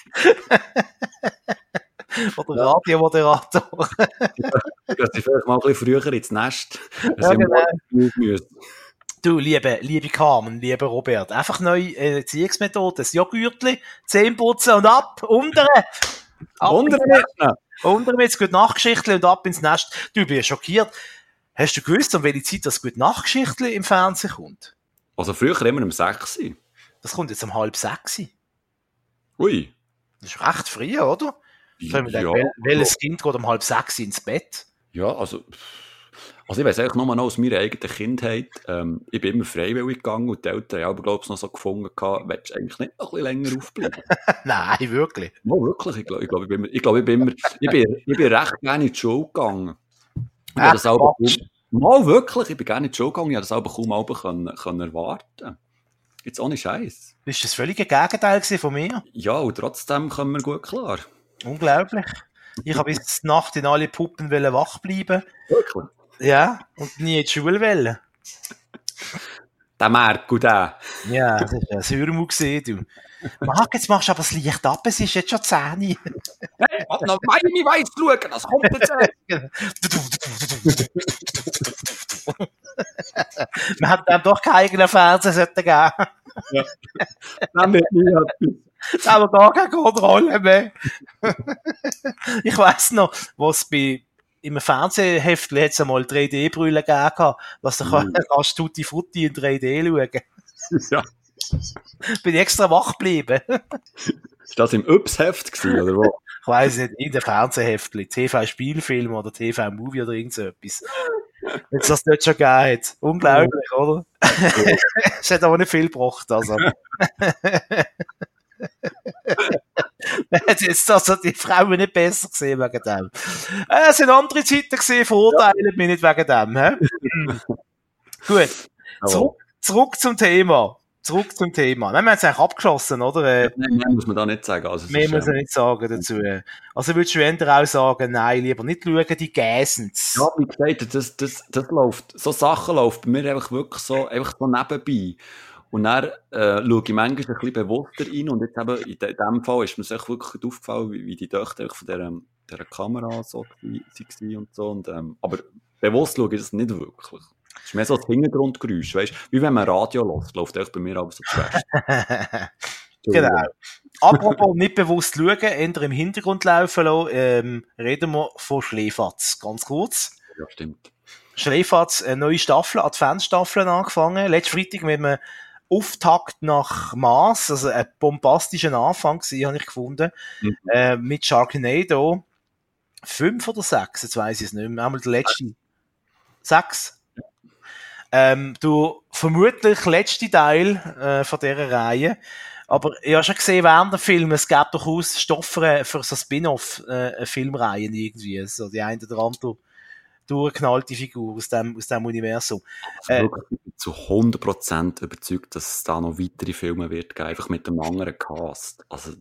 Oder Radiomoderator. Dass sie vielleicht mal ein bisschen früher ins Nest. Ja, genau. Du, liebe, liebe Carmen, lieber Robert, einfach neue äh, Erziehungsmethode, das Joghurtli, Zähne putzen und ab, untere. Untere Untere jetzt gut Nachgeschichtli und ab ins Nest. Du, bist schockiert. Hast du gewusst, um welche Zeit das gut Nachgeschichtli im Fernsehen kommt? Also früher immer um 6 Das kommt jetzt um halb 6 Ui. Das ist recht früh, oder? Ja, denken, wel, welches Kind geht um halb sechs ins Bett? Ja, also, also ich weiß eigentlich nur noch aus meiner eigenen Kindheit, ähm, ich bin immer freiwillig gegangen und die Eltern haben glaube ich noch so gefunden, willst du eigentlich nicht noch ein bisschen länger aufbleiben? Nein, wirklich? Ja, wirklich, ich glaube, ich, glaub, ich, bin, ich, glaub, ich, bin, immer, ich, bin, ich bin recht gerne in die Schule gegangen. Ich Ach, das auch mal wirklich, ich bin gerne in die Schule gegangen, ich habe das aber kaum mal können, können erwarten Jetzt ohne Scheiß. Das völlig ein Gegenteil von mir? Ja, und trotzdem kommen wir gut klar. Unglaublich. Ich habe bis Nacht in alle Puppen wach bleiben. Wirklich? Ja, und nie in die Schule wollen. Der Marco, der. Ja, das war ein Sürmu gesehen, du. Marc, jetzt machst du aber das Licht ab, es ist jetzt schon 10 Hey, warte noch meine Weiss schauen, das kommt jetzt. Man hat dann doch keinen eigenen Fernseher geben Ja. Dann wird nie etwas. Da haben wir gar keine Kontrolle mehr. ich weiss noch, was bei im Fernsehheft hat es einmal 3D-Brille gegeben, was du mm. kannst Tutti Frutti in 3D schauen. Ja. Bin extra wach geblieben. Ist das im Ups-Heft oder wo? Ich weiss nicht, in der Fernsehheftli, TV-Spielfilm oder TV-Movie oder irgend so etwas. Wenn es das dort schon gegeben hat. Unglaublich, oder? Es hat aber nicht viel gebracht, also. Hat jetzt also die Frauen nicht besser gesehen wegen dem. Äh, es sind andere Zeiten gesehen, verurteilen mich nicht wegen dem. He? Gut. Zurück, zurück zum Thema. Zurück zum Thema. Nein, wir haben es eigentlich abgeschlossen, oder? Äh, nein, mehr muss man da nicht sagen. Also, mehr muss man nicht sagen dazu. Also würdest du eher auch sagen, nein, lieber nicht schauen, die Gäsens. Ja, wie gesagt, das, das, das läuft, so Sachen laufen bei mir einfach wirklich so, einfach so nebenbei. Und dann äh, schaue ich manchmal ein bisschen bewusster rein und jetzt eben in, dem Fall ist mir echt wirklich aufgefallen, wie, wie die Töchter von dieser, dieser Kamera so waren und so. Und, ähm, aber bewusst schaue ich das nicht wirklich. Es ist mehr so das Hintergrundgeräusch, weißt Wie wenn man Radio lässt, läuft echt bei mir aber so zuerst. genau. Apropos nicht bewusst schauen, eher im Hintergrund laufen lassen, ähm, reden wir von Schlefatz. Ganz kurz. Ja, stimmt. Schlefatz, eine neue Staffel, Adventsstaffeln angefangen. Letzten Freitag mit einem Auftakt nach Mars, also ein bombastischer Anfang gewesen, habe ich gefunden, Mhm. äh, mit Sharknado. Fünf oder sechs, jetzt weiß ich es nicht mehr. Einmal der letzte. Sechs. Ähm, du, vermutlich letzte Teil äh, von dieser Reihe. Aber ich habe schon gesehen während dem Film, es gab durchaus Stoffe für so Spin-off-Filmreihen irgendwie. So die eine oder andere durchgeknallte Figur aus dem, aus dem Universum. Also Äh, ich bin zu 100% überzeugt, dass es da noch weitere Filme wird geben, einfach mit einem anderen Cast. Also,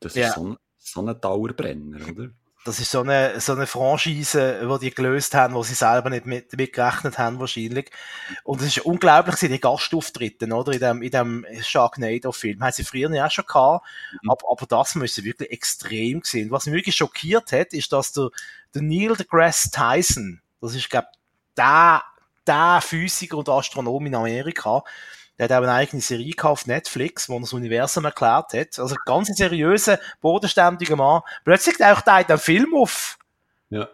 das Ja. ist so ein, so ein Dauerbrenner, oder? Das ist so eine, so eine Franchise, die die gelöst haben, wo sie selber nicht mit, damit gerechnet haben, wahrscheinlich. Und es ist unglaublich, die Gastauftritte, oder? In dem, in dem Sharknado-Film. Haben sie früher ja auch schon gehabt. Mhm. Aber, aber das müsste wirklich extrem gesehen. Was mich wirklich schockiert hat, ist, dass der, der Neil deGrasse Tyson, das ist, glaub, der, der Physiker und Astronom in Amerika, der hat auch eine eigene Serie auf Netflix, wo er das Universum erklärt hat. Also ganz ein seriöser, bodenständiger Mann. Plötzlich taucht er in den Film auf. Ja.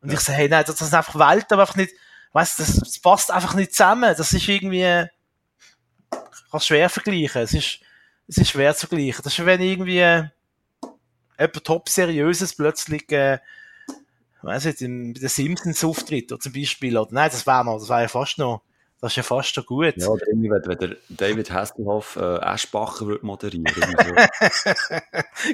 Und ich so, hey, nein, das sind einfach Welten, aber einfach nicht, weißt das, das passt einfach nicht zusammen. Das ist irgendwie, ich kann schwer vergleichen. Es ist, es ist schwer zu vergleichen. Das ist, wenn irgendwie jemand top seriöses plötzlich, äh, weiss nicht, im, bei den Simpsons auftritt, oder zum Beispiel, oder, nein, das wäre noch, das wäre ja fast noch, das ist ja fast noch gut. Ja, oder irgendwie, wenn, wenn der David Hasselhoff äh, Aschbacher würde moderieren würde.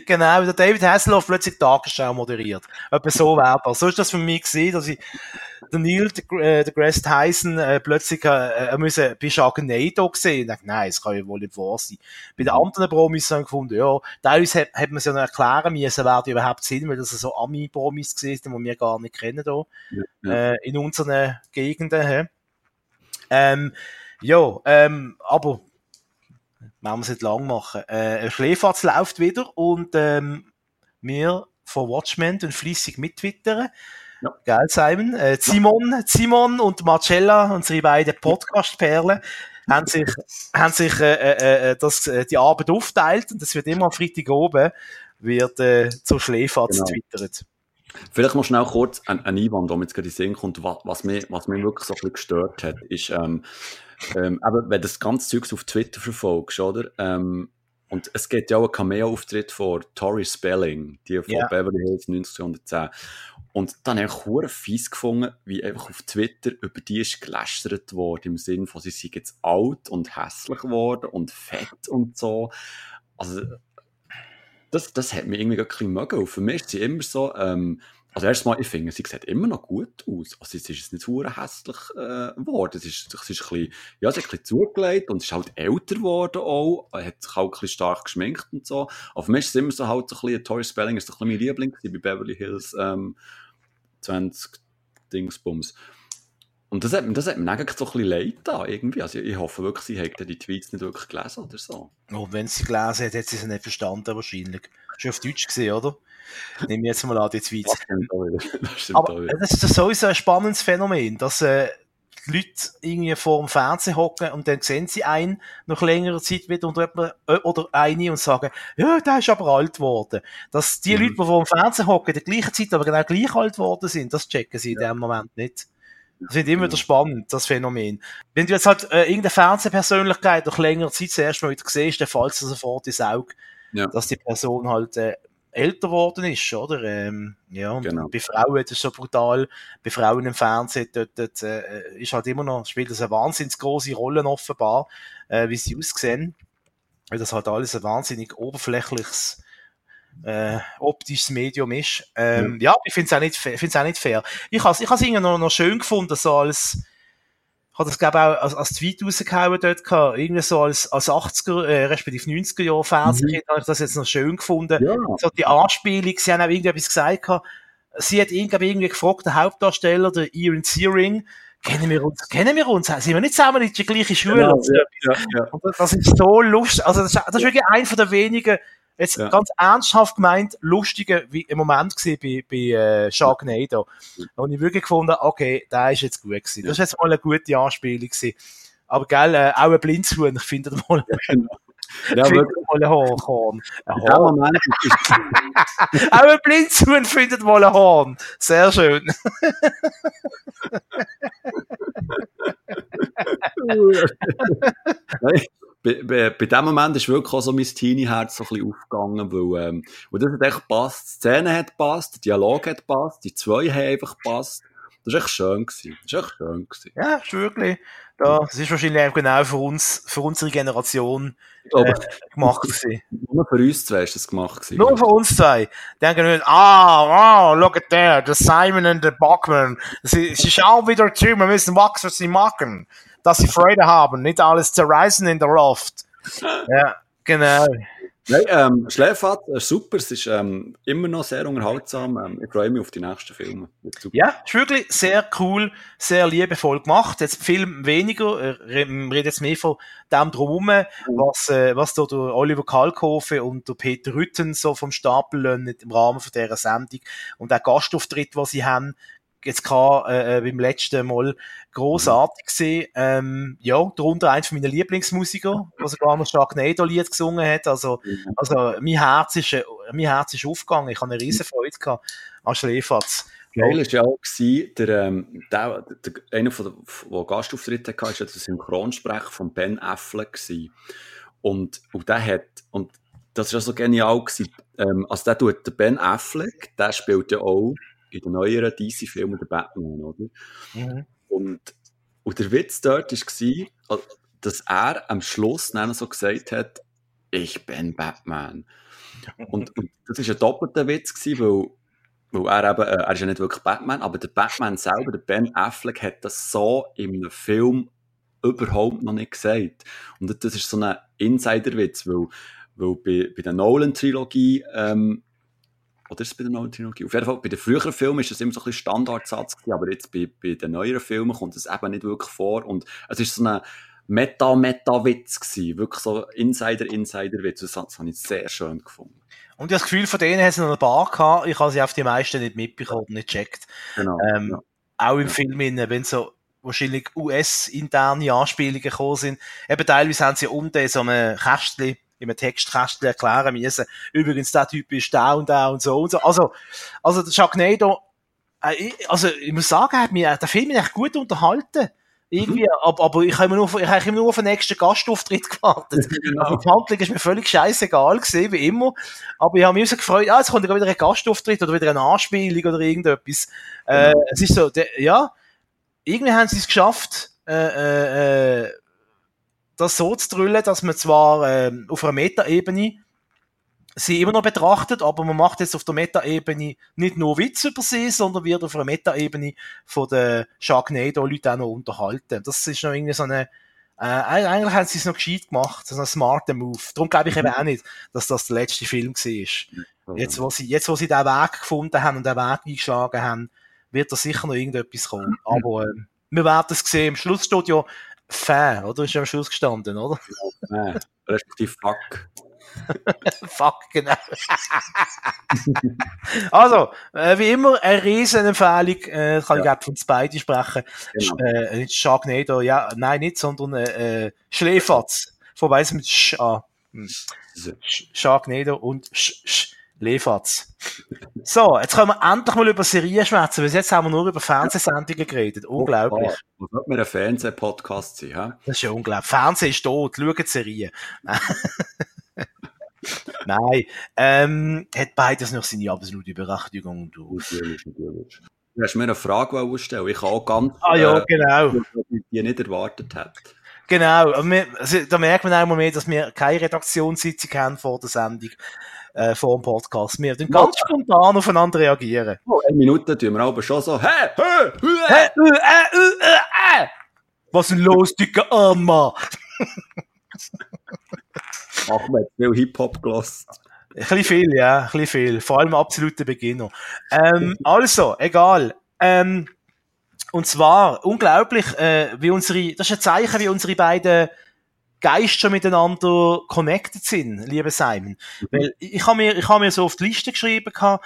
genau, wie der David Hasselhoff plötzlich die Tagesschau moderiert. Etwa so wäre das. So ist das für mich gesehen, dass ich den Neil de, de Grace Tyson äh, plötzlich äh, äh, müssen bei Sharknado gesehen. Ich dachte, nein, das kann ja wohl nicht wahr sein. Bei den anderen Promis haben wir gefunden, ja, teilweise hat, hat man es ja noch erklären müssen, wer die überhaupt sind, weil das so Ami-Promis gesehen die wir gar nicht kennen hier, Ja. äh, in unseren Gegenden. He. Ähm, ja, ähm, aber wollen wir es nicht lang machen. Äh, Schläferz läuft wieder und ähm, wir von Watchmen und fließig mittwittern. Ja. Geil, Simon. Äh, Simon, Simon und Marcella, unsere beiden Podcast-Perlen, haben sich, haben sich äh, äh, äh, das, äh, die Arbeit aufteilt und es wird immer am Freitag oben wird äh, zur Schläferz Genau. twittert. Vielleicht noch schnell kurz ein, ein Einwand, der mir jetzt gerade in den Sinn kommt, was, was, mich, was mich wirklich so ein bisschen gestört hat, ist, ähm, ähm, eben, wenn du das ganze Zeugs auf Twitter verfolgst, oder? Ähm, und es gibt ja auch einen Cameo-Auftritt von Tori Spelling, die von Ja. Beverly Hills 1910. Und dann habe ich fies gefunden, wie einfach auf Twitter über die ist gelästert worden, im Sinn von, sie sei jetzt alt und hässlich geworden und fett und so. Also, das, das hat mich irgendwie gerade ein bisschen mögen. Für mich ist sie immer so, ähm, also erstmal, ich finde, sie sieht immer noch gut aus. Also es ist nicht so hässlich äh, geworden. Es ist, es ist ein bisschen, ja, sie hat ein bisschen zugelegt und ist halt älter geworden auch. Er hat sich auch ein bisschen stark geschminkt und so. Aber für mich ist es immer so halt so ein bisschen, Tori Spelling ist so ein bisschen mein Liebling bei Beverly Hills ähm, 20 Dingsbums. Und das hat, das hat mir eigentlich so ein bisschen leid da irgendwie. Also ich hoffe wirklich, sie hat die Tweets nicht wirklich gelesen oder so. Und wenn sie gelesen hat, hat sie sie nicht verstanden wahrscheinlich. Schon auf Deutsch gesehen, oder? Nehmen wir jetzt mal an die Tweets. Das Aber das ist sowieso ein spannendes Phänomen, dass äh, die Leute irgendwie vor dem Fernsehen hocken und dann sehen sie einen nach längerer Zeit wieder und jemand, äh, oder eine und sagen, ja, der ist aber alt geworden. Dass die Mhm. Leute, die vor dem Fernsehen hocken, der gleichen Zeit aber genau gleich alt geworden sind, das checken sie in dem Moment nicht. Das finde ich immer wieder spannend, das Phänomen. Wenn du jetzt halt äh, irgendeine Fernsehpersönlichkeit nach längerer Zeit zuerst mal wieder siehst, dann fällt es sofort ins Auge, Ja. dass die Person halt äh, älter geworden ist, oder? Ähm, ja, und Genau. bei Frauen, das ist so brutal, bei Frauen im Fernsehen, dort, dort äh, ist halt immer noch, spielt das eine wahnsinnig große Rolle offenbar, äh, wie sie aussehen. Weil das halt alles ein wahnsinnig oberflächliches äh, optisches Medium ist. Ähm, ja. ich finde es auch, nicht find's auch nicht fair. Ich habe es ich has irgendwie noch, noch schön gefunden, so als, ich habe das glaube auch als, als Tweet rausgehauen dort gehabt, irgendwie so als, als 80er, äh, respektive 90er Jahre Fernsehkind, habe ich das jetzt noch schön gefunden. Ja, So die Anspielung, sie haben auch irgendwie etwas gesagt gehabt. Sie hat ihn, irgendwie gefragt, der Hauptdarsteller, der Ian Searing, kennen wir uns, kennen wir uns? Sind wir nicht zusammen in der gleichen Schule? genau, ja, ja, ja. das ist so lustig. Also, das ist, das ist wirklich ein von der wenigen, jetzt Ja. ganz ernsthaft gemeint, lustigen wie im Moment gesehen bei, bei äh, Sharknado. Und ich wirklich gefunden, okay, der ist jetzt gut gewesen. Das ist jetzt mal eine gute Anspielung gewesen. Aber gell, äh, auch ein Blindshuhn, ich finde das mal, Ja, findet wirklich. mal ein Horn. Ein Horn. Auch ein Blindshuhn findet mal ein Horn. Sehr schön. Nein, bei, bei, dem Moment ist wirklich auch so mein Teenie-Herz so ein bisschen aufgegangen, weil, ähm, weil das hat echt gepasst. Die Szene hat gepasst, der Dialog hat gepasst, die zwei haben einfach gepasst. Das war echt schön. Gewesen. Das war echt schön. Gewesen. Ja, ist wirklich. Da, das ist wahrscheinlich auch genau für uns, für unsere Generation äh, gemacht gewesen. Nur für uns zwei ist das gemacht gewesen. Nur für uns zwei. Denken wir, ah, oh, look at there, the Simon and the Bachman. Sie, sie schauen wieder zu, wir müssen wachsen, was sie machen. Dass sie Freude haben, nicht alles zerreißen in der Loft. Ja, genau. Nein, ähm, Schläferz, äh, super, es ist ähm, immer noch sehr unterhaltsam. Ähm, ich freue mich auf die nächsten Filme. Ja, ist wirklich sehr cool, sehr liebevoll gemacht. Jetzt Film weniger, äh, wir reden jetzt mehr von dem drumherum, was, äh, was da der Oliver Kalkofe und der Peter Rütten so vom Stapel lassen im Rahmen von dieser Sendung und der Gastauftritt, was sie haben, jetzt gehabt, äh, äh, beim letzten Mal großartig gesehen. Ähm, ja, darunter eins von meinen Lieblingsmusiker, was sogar noch Sharknado-Lied gesungen hat. Also, also mein Herz ist, äh, mein Herz ist aufgegangen. Ich habe eine riesen Freude gehabt an Schläferz. Geil war ja auch, gewesen, der, ähm, der, der, einer von der, der Gastauftritte hatte, war ja der Synchronsprecher von Ben Affleck gewesen. Und, und der hat, und das war so genial gewesen, ähm, also der tut, der Ben Affleck, der spielt ja auch in den neueren DC-Filmen der Batman, oder? Mhm. Und, und der Witz dort war, dass er am Schluss dann so gesagt hat, ich bin Batman. Und, und das war ein doppelter Witz, gewesen, weil, weil er eben, äh, er ist ja nicht wirklich Batman, aber der Batman selber, der Ben Affleck, hat das so in einem Film überhaupt noch nicht gesagt. Und das ist so ein Insider-Witz, weil, weil bei, bei der Nolan-Trilogie, ähm, oder ist es bei der neuen Trilogie? Auf jeden Fall, bei den früheren Filmen ist das immer so ein bisschen Standardsatz gewesen, aber jetzt bei, bei den neueren Filmen kommt es eben nicht wirklich vor und es ist so ein Meta-Meta-Witz gewesen, wirklich so Insider-Insider-Witz, das, das habe ich sehr schön gefunden. Und das Gefühl von denen hat sie noch ein paar gehabt, ich habe sie auf die meisten nicht mitbekommen, nicht gecheckt. Genau. Ähm, ja. Auch im Ja. Film, wenn so wahrscheinlich US-interne Anspielungen gekommen sind. Eben teilweise haben sie unten so einem Kästchen, in einem Textkästchen erklären müssen, übrigens, der Typ ist da und da und so und so. Also, also der Sharknado, äh, ich- also ich muss sagen, hat mich, der Film mich echt gut unterhalten. Irgendwie, aber, aber ich habe immer nur, auf- ich habe immer nur auf den nächsten Gastauftritt gewartet. Also die Handlung ist mir völlig scheißegal gewesen, wie immer. Aber ich habe mich so gefreut, ah, jetzt kommt wieder ein Gastauftritt oder wieder eine Anspielung oder irgendetwas. Äh, es ist so, der, ja, irgendwie haben sie es geschafft, äh, äh, äh, das so zu drüllen, dass man zwar äh, auf einer Metaebene sie immer noch betrachtet, aber man macht jetzt auf der Metaebene nicht nur Witz über sie, sondern wird auf einer Metaebene von den Sharknado-Leuten auch noch unterhalten. Das ist noch irgendwie so eine, äh, eigentlich haben sie es noch gescheit gemacht, so ein smarter Move. Darum glaube ich eben auch nicht, dass das der letzte Film war. Jetzt, wo sie, jetzt, wo sie den Weg gefunden haben und den Weg eingeschlagen haben, wird da sicher noch irgendetwas kommen. Aber äh, wir werden es sehen. Am Schluss steht ja Fan, oder? Ist ja am Schluss gestanden, oder? Nein, respektive Fuck. Fuck, genau. also, äh, wie immer, eine riesen Empfehlung. Äh, kann ich Ja. glaube von uns beide sprechen. Genau. Äh, nicht Sharknado, ja, nein, nicht, sondern äh, äh, Schläferz. Vorbei ist mit Sch an. Hm. Sharknado und Sch Sch Lefatz. So, jetzt können wir endlich mal über Serien schwätzen, weil jetzt haben wir nur über Fernsehsendungen geredet. Unglaublich. Was wird mir ein Fernseh-Podcast sein, hä? Das ist ja unglaublich. Fernsehen ist tot, schauen die Serien. Nein, ähm, hat beides noch seine absolute Berechtigung. Du. Natürlich, natürlich. Du hast mir eine Frage wollen stellen. Ich auch ganz, Ah ja, äh, genau. die ich nicht erwartet hätte. Genau. Und wir, also, da merkt man auch mal mehr, dass wir keine Redaktionssitzung haben vor der Sendung, äh, vor dem Podcast. Wir tun ganz spontan aufeinander reagieren. Oh, eine Minute tun wir aber schon so, hä, hä, hä. Hä? Äh, äh. Was ist denn los, dicker Armer? Hat viel Hip-Hop gelassen. Ein bisschen viel, ja, ein bisschen viel. Vor allem absolute Beginner. Ähm, also, egal. Ähm, und zwar, unglaublich, äh, wie unsere, das ist ein Zeichen, wie unsere beiden Geister schon miteinander connected sind, lieber Simon. Weil ich habe mir, ich habe mir so auf die Liste geschrieben gehabt,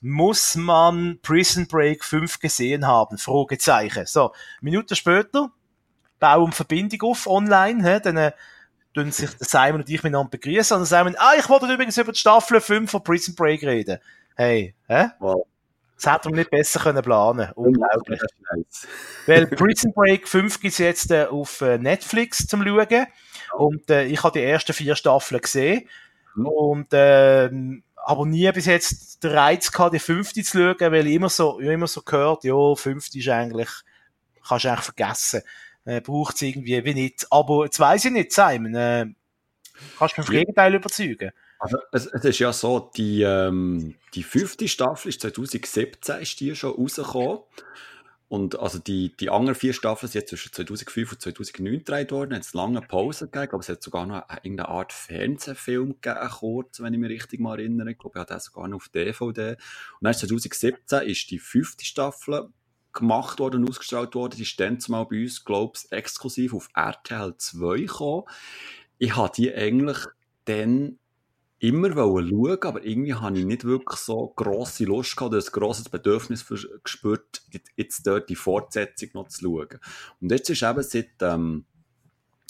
muss man Prison Break 5 gesehen haben? Fragezeichen. So, Minuten später, bauen Verbindung auf online, hä, dann, äh, tun sich der Simon und ich miteinander begrüßen und sagen, ah, ich wollte übrigens über die Staffel 5 von Prison Break reden. Hey, hä? Wow. Das hätte man nicht besser können planen. Unglaublich. Weil Prison Break 5 gibt's jetzt äh, auf äh, Netflix zum Schauen. Und äh, ich habe die ersten vier Staffeln gesehen. Mhm. Und ähm, aber nie bis jetzt den Reiz gehabt, die fünfte zu schauen, weil ich immer so, ich immer so gehört, ja, fünfte ist eigentlich, kannst du eigentlich vergessen. Äh, braucht es irgendwie wie nicht. Aber jetzt weiss ich nicht, Simon, äh, kannst du mich vom Gegenteil überzeugen? Also, es, es, ist ja so, die, ähm, die fünfte Staffel ist 2017 ist die schon rausgekommen. Und also die, die anderen vier Staffeln sind zwischen 2005 und 2009 gedreht worden. Es lange Pause gegeben. Ich es hat sogar noch irgendeine Art Fernsehfilm gegeben, kurz, wenn ich mich richtig mal erinnere. Ich glaube, ich hatte sogar noch auf DVD. Und dann 2017 ist die fünfte Staffel gemacht worden und ausgestrahlt worden. Die ist dann zumal bei uns, glaube ich, exklusiv auf RTL 2 gekommen. Ich habe die eigentlich dann immer schauen, aber irgendwie habe ich nicht wirklich so grosse Lust gehabt, oder ein grosses Bedürfnis gespürt, jetzt dort die Fortsetzung noch zu schauen. Und jetzt ist eben seit, ähm,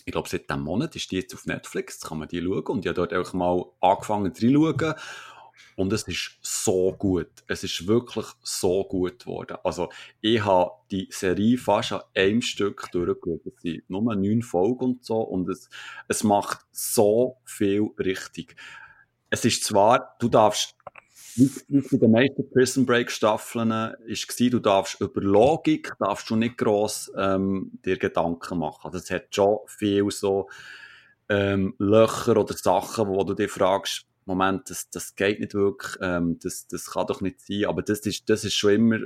ich glaube, seit diesem Monat ist die jetzt auf Netflix, kann man die schauen und ich habe dort einfach mal angefangen reinzuschauen und es ist so gut. Es ist wirklich so gut geworden. Also, ich habe die Serie fast an einem Stück durchgeschaut. Es sind nur neun Folgen und so und es, es macht so viel richtig es ist zwar, du darfst, wie, wie bei den meisten Prison Break Staffeln ist war, du darfst über Logik, darfst du nicht gross ähm, dir Gedanken machen. Also es hat schon viel so ähm, Löcher oder Sachen, wo du dir fragst, Moment, das, das geht nicht wirklich, ähm, das, das kann doch nicht sein, aber das ist, das ist schon immer,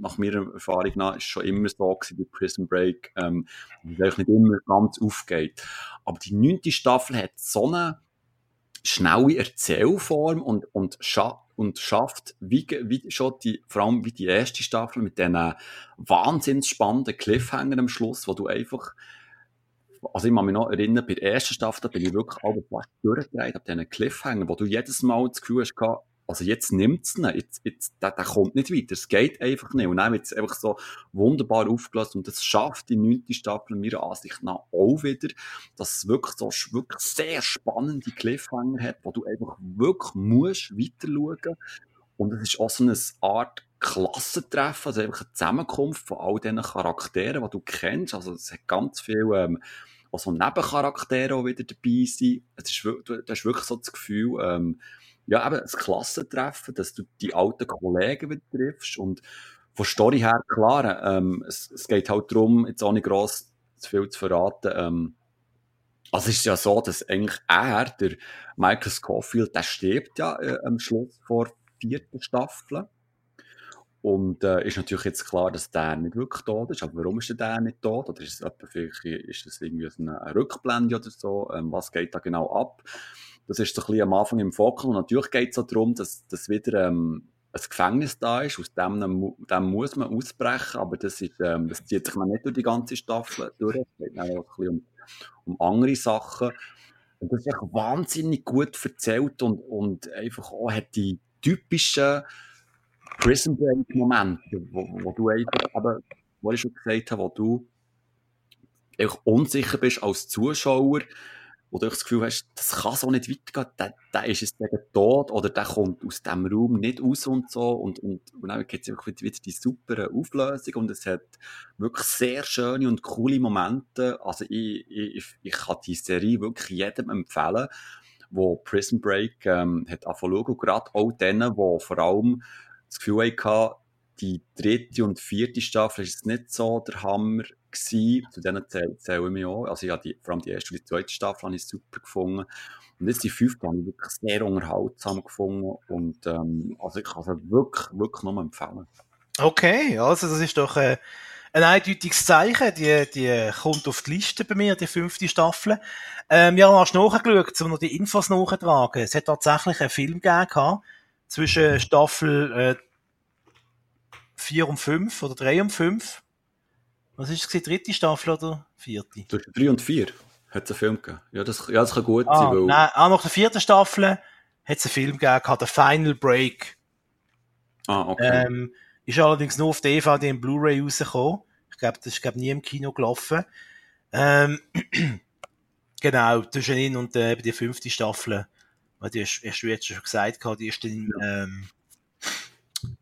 nach meiner Erfahrung nach, ist schon immer so gewesen bei Prison Break, ähm, dass es nicht immer ganz aufgeht. Aber die neunte Staffel hat so eine schnelle Erzählform und, und, scha und schafft, wie, wie schon die, vor allem wie die erste Staffel mit diesen wahnsinns spannenden Cliffhanger am Schluss, wo du einfach, also ich kann mich noch erinnern, bei der ersten Staffel, bin ich wirklich alle fast durchgedreht, ab diesen Cliffhanger, wo du jedes Mal das Gefühl hast, also jetzt nimmt es ihn, jetzt, jetzt, der, der kommt nicht weiter, es geht einfach nicht. Und dann wird es einfach so wunderbar aufgelöst und das schafft die neunte Staffel meiner Ansicht nach auch wieder, dass es wirklich so wirklich sehr spannende Cliffhanger hat, wo du einfach wirklich musst weiter schauen und es ist auch so eine Art Klassentreffen, also einfach eine Zusammenkunft von all diesen Charakteren, die du kennst, also es hat ganz viel... Ähm, also Nebencharaktere auch wieder dabei sind. Es ist, du hast wirklich so das Gefühl, ähm, ja, eben ein Klassentreffen, dass du die alten Kollegen wieder triffst und von Story her, klar, ähm, es, es geht halt darum, jetzt nicht gross zu viel zu verraten, ähm, also es ist ja so, dass eigentlich er, der Michael Scofield, der stirbt ja äh, am Schluss vor vierten Staffel. Und äh, ist natürlich jetzt klar, dass der nicht wirklich tot ist. Aber warum ist der nicht tot? Oder ist es ist das irgendwie eine Rückblende oder so? Ähm, was geht da genau ab? Das ist so ein bisschen am Anfang im Fokus. Und natürlich geht es auch darum, dass, dass wieder ähm, ein Gefängnis da ist, aus dem, dem muss man ausbrechen, aber das, ist, ähm, das zieht sich nicht durch die ganze Staffel durch. Es geht auch ein bisschen um, um andere Sachen. Und das ist wahnsinnig gut erzählt und, und einfach auch hat die typischen Prison Break Momente, wo, wo du einfach, aber, wo ich schon gesagt habe, wo du unsicher bist als Zuschauer, wo du das Gefühl hast, das kann so nicht weitergehen, der, der ist jetzt gegen tot oder der kommt aus dem Raum nicht raus und so. Und, und, und dann gibt es einfach wieder die super Auflösung und es hat wirklich sehr schöne und coole Momente, also ich, ich, ich kann die Serie wirklich jedem empfehlen, wo Prison Break ähm, hat angefangen und gerade auch denen, die vor allem das Gefühl hatten, die dritte und vierte Staffel ist nicht so der Hammer gewesen. Zu denen zähle, ich mich auch. Also ja, die, vor allem die erste und die zweite Staffel habe ich super gefunden. Und jetzt die fünfte habe ich wirklich sehr unterhaltsam gefunden. Und ähm, also ich kann es wirklich, wirklich nur empfehlen. Okay, also das ist doch äh, ein eindeutiges Zeichen. Die, die kommt auf die Liste bei mir, die fünfte Staffel. Ähm, ja, hast du nachgeschaut, um noch die Infos nachzutragen. Es hat tatsächlich einen Film gegeben zwischen Staffel äh, 4 und 5 oder 3 und 5. Was ist es, dritte Staffel oder vierte? Zwischen 3 und 4 hat es einen Film gegeben. Ja, das, ja, das kann gut ah, sein. Weil... Nein, auch nach der vierten Staffel hat es einen Film gegeben, der Final Break. Ah, okay. Ähm, ist allerdings nur auf DVD und Blu-ray rausgekommen. Ich glaube, das ist glaub, nie im Kino gelaufen. Ähm, genau, zwischen ihn und äh, die fünfte Staffel, weil die hast, hast du jetzt schon gesagt, die ist dann, ja. ähm,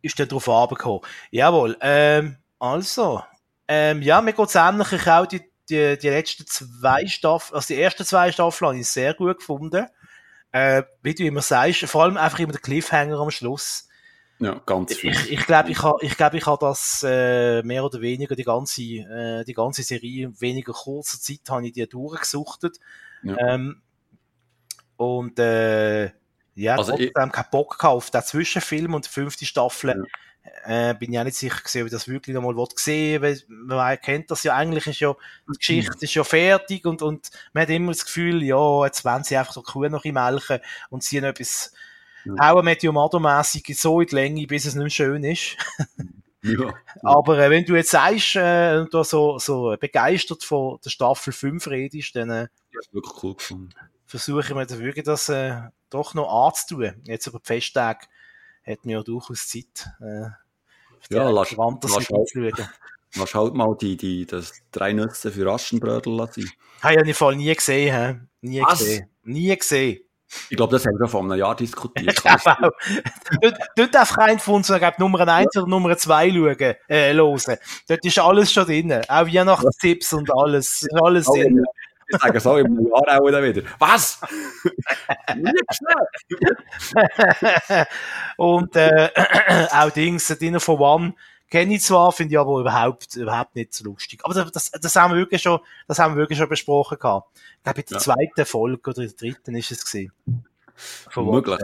ist dann drauf runtergekommen. Jawohl, ähm, also, ähm, ja, mir geht es ähnlich. Ich auch die, die, die letzten zwei Staffeln, also die ersten zwei Staffeln habe ich sehr gut gefunden. Äh, wie du immer sagst, vor allem einfach immer der Cliffhanger am Schluss. Ja, ganz viel. Ich, ich glaube, ich habe ich glaub, ich hab das äh, mehr oder weniger die ganze, äh, die ganze Serie in weniger kurzer Zeit habe ich die durchgesuchtet. Ja. Ähm, und äh, ja, Also ich- trotzdem keinen Bock auf den Zwischenfilm und die fünfte Staffel. Äh, bin ich auch nicht sicher gewesen, ob ich das wirklich noch mal sehen will, weil man kennt das ja, eigentlich ist ja, die Geschichte ist ja fertig und, und man hat immer das Gefühl, ja, jetzt wollen sie einfach so die Kuh noch melken und ziehen etwas Ja. Your Mother-mässig so in die Länge, bis es nicht mehr schön ist. Ja. Aber äh, wenn du jetzt sagst, äh, und du so, so begeistert von der Staffel 5 redest, dann äh, Das cool versuche ich mir dann wirklich das äh, doch noch anzutun. Jetzt über die Festtage hat mir ja durchaus Zeit, äh, Ja, lass- Fantasie lass halt-. Lass halt mal die, die, das drei Nüsse für Aschenbrödel sein. Habe ich im Fall nie gesehen, hä? Nie Was? gesehen. Nie gesehen. Ich glaube, das haben wir vor einem Jahr diskutiert. Auch. Dort, darf kein von uns, Nummer 1 oder Nummer 2 schauen, äh, hören. Dort ist alles schon drin. Auch Weihnachtstipps und alles. Alles drin. Ich sage so einem Jahr auch wieder. Was? Und äh, auch Dings, Dinner for One, kenne ich zwar, finde ich aber überhaupt, überhaupt nicht so lustig. Aber das, das, haben wir wirklich schon, das haben wir wirklich schon besprochen gehabt. Ich glaube, in der Ja. zweiten Folge oder in der dritten ist es gesehen. Möglich.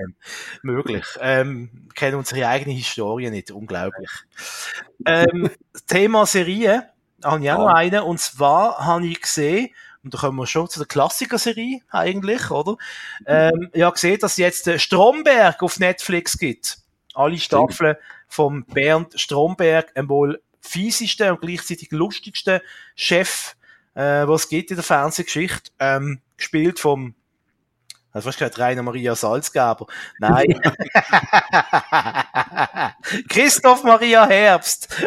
Möglich. Ähm, kennen unsere eigene Historie nicht. Unglaublich. ähm, Thema Serie, habe ich auch noch eine. Und zwar habe ich gesehen, und da kommen wir schon zu der Klassiker-Serie eigentlich, oder? Ähm, ich habe gesehen, dass es jetzt äh, Stromberg auf Netflix gibt. Alle Staffeln vom Bernd Stromberg, ein wohl fieseste und gleichzeitig lustigste Chef, äh, was es gibt in der Fernsehgeschichte, ähm, gespielt vom Hast du fast gesagt, Rainer Maria Salzgeber? Nein. Christoph Maria Herbst.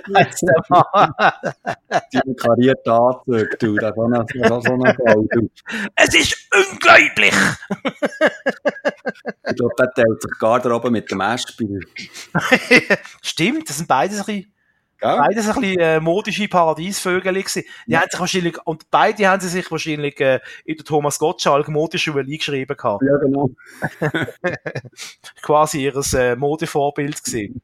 Die karierten Anzüge, du. Das war so ein Gold. du. Es ist unglaublich! Ich glaube, der teilt sich Garderobe mit dem Essspiel. Stimmt, das sind beides ein bisschen, Gell? beides ein bisschen äh, modische Paradiesvögel gewesen. Die haben sich wahrscheinlich, und beide haben sie sich wahrscheinlich äh, in der Thomas Gottschalk Modeschule eingeschrieben gehabt. Ja, genau. quasi ihres äh, Modevorbild gesehen.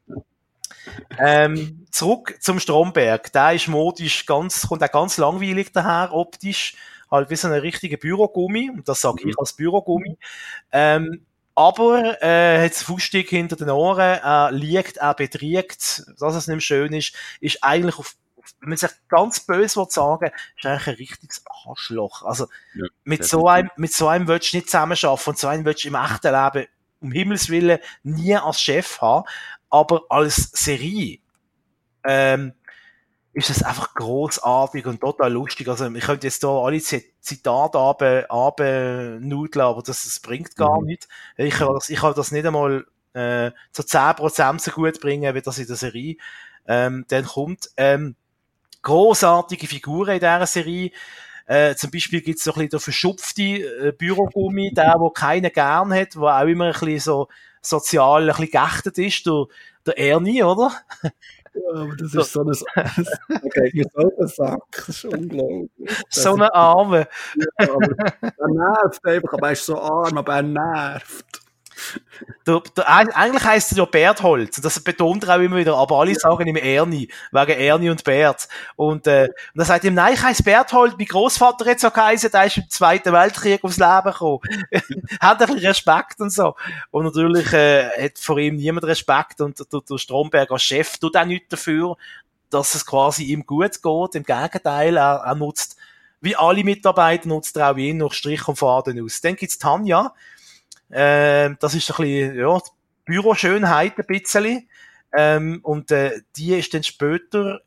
ähm, zurück zum Stromberg. Der ist modisch ganz, kommt auch ganz langweilig daher, optisch. Halt wie so ein richtiger Bürogummi. Und das sage ich als Bürogummi. Ähm, aber äh, hat Fußstück hinter den Ohren, er liegt, er betriegt, dass es nicht mehr schön ist, ist eigentlich auf, wenn man sich ganz böse will sagen, ist eigentlich ein richtiges Arschloch. Also Ja, mit so einem, mit so einem willst du nicht zusammenarbeiten und so einen willst du im echten Leben um Himmels Willen nie als Chef haben, aber als Serie ähm, ist es einfach großartig und total lustig. Also ich könnte jetzt hier alle Zi- Zitate abe- abnudeln, aber das, das bringt gar Mhm. nichts. Ich kann das, ich kann das nicht einmal äh, zu 10% so gut bringen, wie das in der Serie ähm, dann kommt. Ähm, großartige Figuren in dieser Serie. Äh, zum Beispiel gibt's so ein bisschen den verschupfte äh, Bürogummi, der, wo keiner gern hat, der auch immer ein bisschen so sozial ein bisschen geächtet ist, der, der Ernie, oder? Ja, aber das ist so ein... Okay, so ein Sack. Das ist unglaublich. So eine Arme. Ja, aber er nervt einfach. Aber er ist so arm, aber er nervt. Der, der, eig- eigentlich heisst er ja Bertholz. Das betont er auch immer wieder. Aber alle sagen ihm Ernie. Wegen Ernie und Bert. Und, äh, und dann sagt ihm, nein, ich heiße Berthold. Mein Großvater hat so geheißen, der ist im Zweiten Weltkrieg aufs Leben gekommen. hat ein bisschen Respekt und so. Und natürlich, äh, hat vor ihm niemand Respekt. Und der, der Stromberg als Chef tut auch nichts dafür, dass es quasi ihm gut geht. Im Gegenteil, er, er nutzt, wie alle Mitarbeiter, nutzt er auch ihn noch Strich und Faden aus. Dann gibt's Tanja. Ähm, das ist ein bisschen, ja, die Büroschönheit ein bisschen. Ähm, und äh, die ist dann später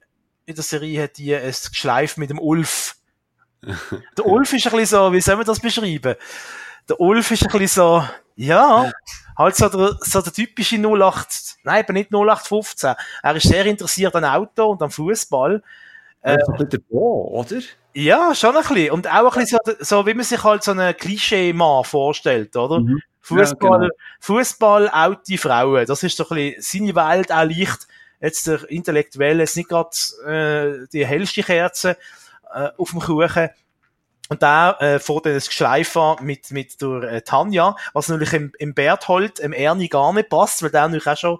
in der Serie hat die es geschleift mit dem Ulf. Der Ulf ist ein bisschen so, wie soll man das beschreiben? Der Ulf ist ein bisschen so, ja, halt so der, so der typische 08, nein, aber nicht 0815. Er ist sehr interessiert an Auto und am Fußball. Ein bisschen der Bo, oder? Ja, schon ein bisschen. Und auch ein bisschen so, so wie man sich halt so einen Klischee-Mann vorstellt, oder? Mhm. Fußball, Ja, genau. Fußball, alte Frauen. Das ist so ein bisschen seine Welt, auch leicht. Jetzt der Intellektuelle, jetzt nicht gerade äh, die hellste Kerze, äh, auf dem Kuchen. Und da äh, dann das Geschleif an mit, mit der äh, Tanja, was natürlich im, im Berthold, im Ernie gar nicht passt, weil der natürlich auch schon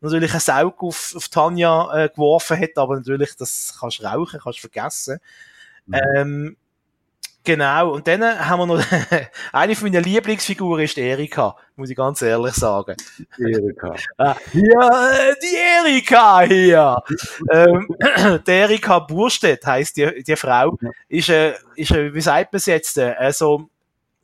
natürlich einen Saug auf, auf Tanja äh, geworfen hat, aber natürlich, das kannst du rauchen, kannst du vergessen. Mhm. Ähm, Genau, und dann haben wir noch, eine von meinen Lieblingsfiguren ist Erika, muss ich ganz ehrlich sagen. Erika. Ah, ja, äh, die Erika hier. ähm, die Erika Burstedt heisst die, die Frau, ist, äh, ist äh, wie sagt man es jetzt, äh, so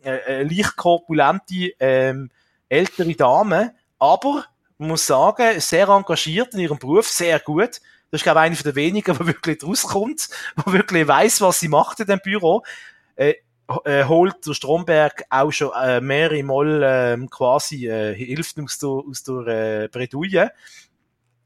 äh, leicht korpulente, ähm, ältere Dame, aber, man muss sagen, sehr engagiert in ihrem Beruf, sehr gut. Das ist, glaube ich, eine der wenigen, die wirklich rauskommt, die wirklich weiss, was sie macht in dem Büro äh, äh, holt der Stromberg auch schon äh, mehrere Mal äh, quasi äh, Hilfe aus der, aus der äh, Bredouille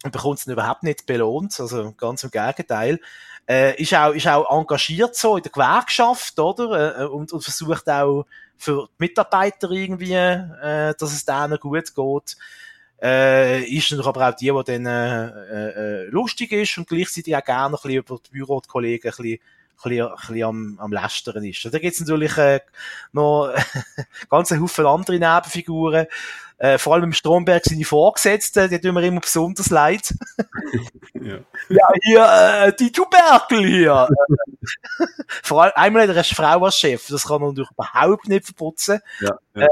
und bekommt es überhaupt nicht belohnt, also ganz im Gegenteil. Äh, ist, auch, ist auch engagiert so in der Gewerkschaft, oder? Äh, und, und versucht auch für die Mitarbeiter irgendwie, äh, dass es denen gut geht. Äh, ist dann aber auch die, die dann äh, äh, lustig ist und gleichzeitig auch gerne ein bisschen über die Bürokollegen ein bisschen bisschen, ein bisschen am, am Lästern ist. Da gibt es natürlich äh, noch ganz einen Haufen andere Nebenfiguren. Äh, vor allem im Stromberg seine Vorgesetzten, die tun mir immer besonders leid. ja. ja, hier, äh, die Tuberkel hier. vor allem, einmal hat er eine Frau als Chef, das kann er natürlich überhaupt nicht verputzen. Ja, ja.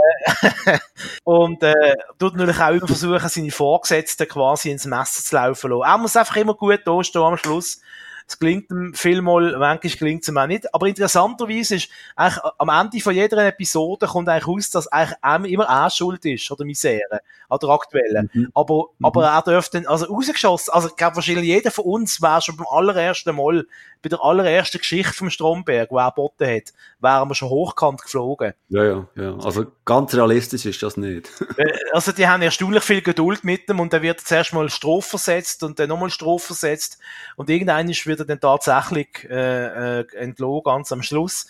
Äh, und äh, tut natürlich auch immer versuchen, seine Vorgesetzten quasi ins Messer zu laufen lassen. Er muss einfach immer gut da stehen am Schluss. Es klingt ihm vielmal, manchmal klingt es ihm auch nicht. Aber interessanterweise ist, eigentlich am Ende von jeder Episode kommt eigentlich raus, dass eigentlich immer er schuld ist, oder Misere, an der aktuellen. Mhm. Aber, mhm. aber er dürfte, also rausgeschossen, also ich glaube wahrscheinlich jeder von uns wäre schon beim allerersten Mal, bei der allerersten Geschichte vom Stromberg, wo er geboten hat, wären wir schon hochkant geflogen. Ja, ja, ja. Also ganz realistisch ist das nicht. Äh, also die haben erstaunlich viel Geduld mit ihm und er wird zuerst mal Strophe versetzt und dann nochmal Strophe versetzt und irgendeiner wird er dann tatsächlich äh, äh, entlohnt, ganz am Schluss.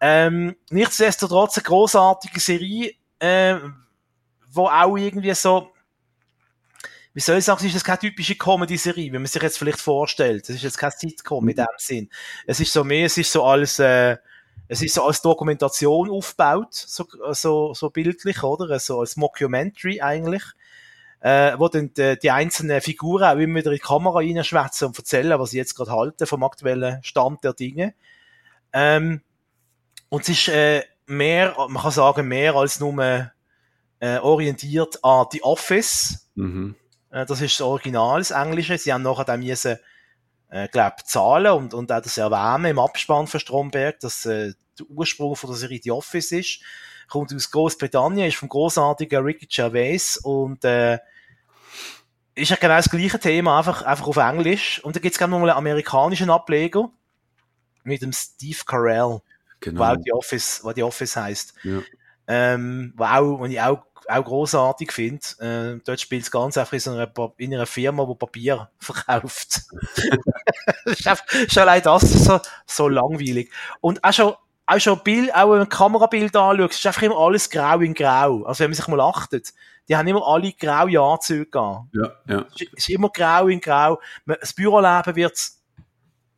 Ähm, nichtsdestotrotz eine großartige Serie, äh, wo auch irgendwie so wie soll ich sagen, es ist keine typische Comedy-Serie, wie man sich jetzt vielleicht vorstellt. Es ist jetzt kein Sitcom in dem Sinn. Es ist so mehr, es ist so als, äh, es ist so als Dokumentation aufgebaut, so, so, so bildlich, oder? So als Mockumentary eigentlich. Äh, wo dann die, die einzelnen Figuren auch immer wieder in die Kamera reinschwätzen und erzählen, was sie jetzt gerade halten vom aktuellen Stand der Dinge. Ähm, und es ist äh, mehr, man kann sagen, mehr als nur äh, orientiert an die Office. Mhm. Äh, das ist das Original, das Englische. Sie haben nachher dann müssen, äh, glaub, zahlen und, und auch das erwähnen im Abspann von Stromberg, dass äh, der Ursprung von der Serie The Office ist. Kommt aus Großbritannien, ist vom großartigen Ricky Gervais und äh, ist ja genau das gleiche Thema, einfach, einfach auf Englisch. Und da gibt es gerne nochmal einen amerikanischen Ableger mit dem Steve Carell, genau. auch The Office, The Office heisst. Ja. Ähm, wo auch, wo ich auch auch großartig finde. Äh, dort spielt es ganz einfach in, so einer, in einer Firma, die Papier verkauft. ist allein das so, so langweilig. Und auch schon, auch schon Bild, auch wenn man Kamerabild anschaut, ist einfach immer alles grau in grau. Also wenn man sich mal achtet, die haben immer alle graue Anzüge an. Ja, ja. Es ist immer grau in grau. Das Büroleben wird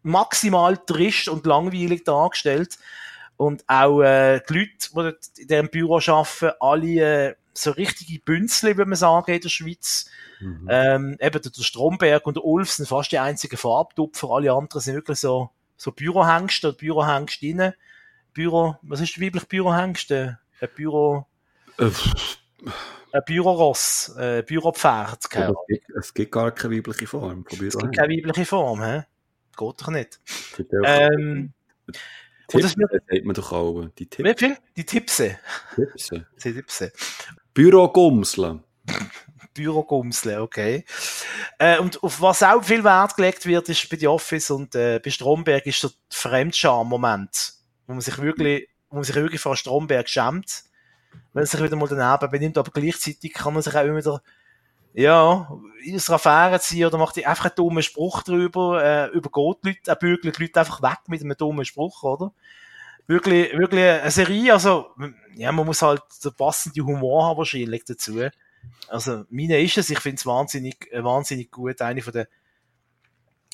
maximal trist und langweilig dargestellt. Und auch äh, die Leute, die in diesem Büro arbeiten, alle äh, so richtige Bünzli, würde man sagen, in der Schweiz. Mhm. Ähm, eben der Stromberg und der Ulf sind fast die einzigen Farbtupfer, alle anderen sind wirklich so, so Bürohengste oder Bürohengstinnen. Büro, was ist weiblich Bürohengste? Ein Büro... Äh, ein Büroross, ein Büropferd. Es gibt, es gibt gar keine weibliche Form. Es gibt keine weibliche Form, hä? Geht doch nicht. Ähm, Tipp, und das wird, sagt man doch auch. Die Tipp. Wie viel? Die Tippse. Tippse. Die Tippse. Bürogumsle. Bürogumsle, okay. Äh, und auf was auch viel Wert gelegt wird, ist bei The Office und äh, bei Stromberg ist der Fremdscham-Moment, wo man sich wirklich, wo man sich wirklich vor Stromberg schämt, wenn er sich wieder mal daneben benimmt, aber gleichzeitig kann man sich auch immer wieder ja, in einer Affäre ziehen oder macht einfach einen dummen Spruch drüber, äh, übergeht die Leute, er bügelt die Leute einfach weg mit einem dummen Spruch, oder? Wirklich, wirklich eine Serie, also, ja, man muss halt den passenden Humor haben wahrscheinlich dazu. Also, meine ist es, ich finde es wahnsinnig, äh, wahnsinnig gut, eine von den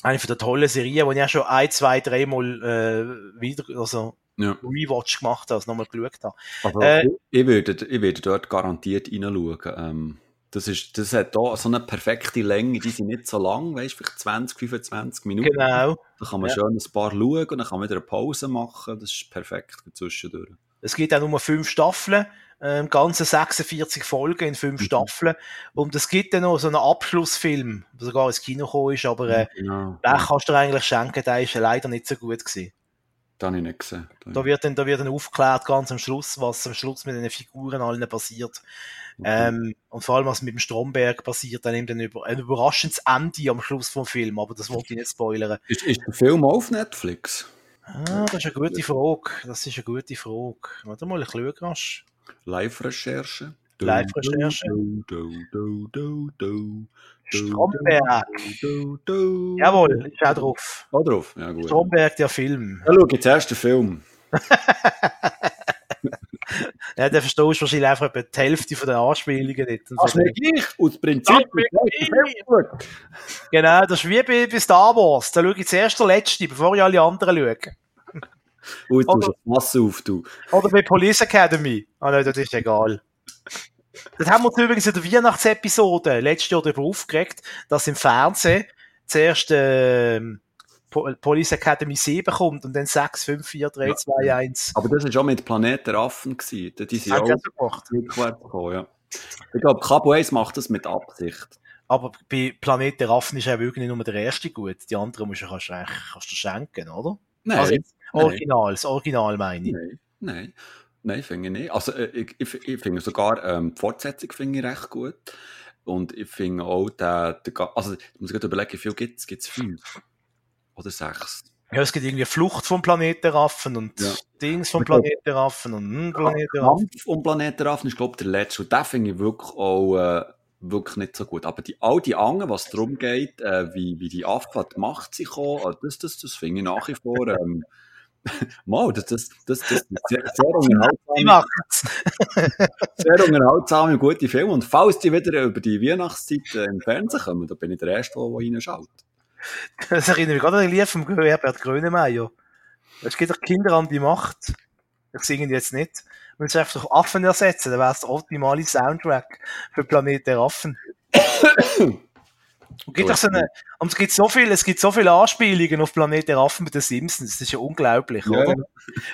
eine von der tollen Serien, die ich auch schon ein, zwei, dreimal äh, wieder, also Ja. Rewatch gemacht habe, also nochmal geschaut habe. Also, Äh, ich, würde, ich würde dort garantiert reinschauen. Ähm, das, ist, das hat da so eine perfekte Länge, die sind nicht so lang, weißt du, vielleicht 20, 25 Minuten. Genau. Da kann man Ja. schön ein paar schauen und dann kann man wieder eine Pause machen. Das ist perfekt zwischendurch. Es gibt auch nur fünf Staffeln, ähm, ganze 46 Folgen in fünf Mhm. Staffeln. Und es gibt dann noch so einen Abschlussfilm, der sogar ins Kino gekommen ist, aber äh, Genau. den kannst du dir eigentlich schenken, der ist leider nicht so gut gewesen. Das habe ich nicht gesehen. Da wird dann, da wird dann aufgeklärt, ganz am Schluss, was am Schluss mit den Figuren allen passiert. Ähm, und vor allem, was mit dem Stromberg passiert, dann nimmt dann über, ein überraschendes Ende am Schluss vom Film, aber das wollte ich nicht spoilern. ist, ist der Film auf Netflix? Ah, das ist eine gute Frage. Das ist eine gute Frage. Warte mal, ich schaue rasch. Live-Recherche? Live-Recherche. Stromberg. du, du, du. Jawohl, ist auch drauf. Auch drauf? Ja, gut. Stromberg, der Film. Ja, schau, jetzt erst den Film. Ja, der verstehst du wahrscheinlich einfach etwa die Hälfte von den Anspielungen nicht. Und Das so. ist mir gleich. Aus Prinzip. Das ist. Genau, das ist wie bei, bei Star Wars. Da schaue ich zuerst der Letzte, bevor ich alle anderen schaue. Oder- tust du das Wasser auf, du. Oder bei Police Academy. Ah nein, das ist egal. Das haben wir uns übrigens in der Weihnachtsepisode letztes Jahr darüber aufgeregt, dass im Fernsehen zuerst Po- Police Academy 7 kommt und dann 6, 5, 4, 3, 2, 1. Aber das war schon mit Planet der Affen. gewesen. Die sind auch gemacht. rückwärts gekommen, ja. Ich glaube, Cabo 1 macht das mit Absicht. Aber bei Planet der Affen ist ja wirklich nicht nur der erste gut. Die anderen musst du, kannst kannst du schenken, oder? Nein, Also jetzt Nein. Original, das Original meine ich. nein, nein. Nein, finde ich nicht. Also, äh, ich, ich, ich finde sogar ähm, die Fortsetzung finde ich recht gut. Und ich finde auch, der, der, also, ich muss gerade überlegen, wie viel gibt es? Gibt es fünf? Oder sechs? Ja, es gibt irgendwie Flucht vom Planet der Affen und Ja. Dings vom Ich glaub- Planet der Affen und hm, Planet der Affen. Kampf um Planet der Affen ist, glaube ich, der letzte. Und den finde ich wirklich auch äh, wirklich nicht so gut. Aber die, all die anderen, was darum geht, äh, wie, wie die Affen die Macht sind gekommen, äh, das, das, das finde ich nach wie vor... Ähm, Mal, das, das, das, das macht's. sehr unterhaltsame und gute Filme. Und falls die wieder über die Weihnachtszeit äh, im Fernsehen kommen, dann bin ich der Erste, der reinschaut. Das erinnert mich gerade an die Lied vom Herbert Grönemeyer. Es geht doch Kinder an die Macht. Ich singe jetzt nicht. Wenn sie einfach durch Affen ersetzen, dann wäre es der optimale Soundtrack für Planet der Affen. Und, gibt so eine, und es gibt so viel, es gibt so viele Anspielungen auf Planet der Affen mit den Simpsons. Das ist ja unglaublich, Ja, oder?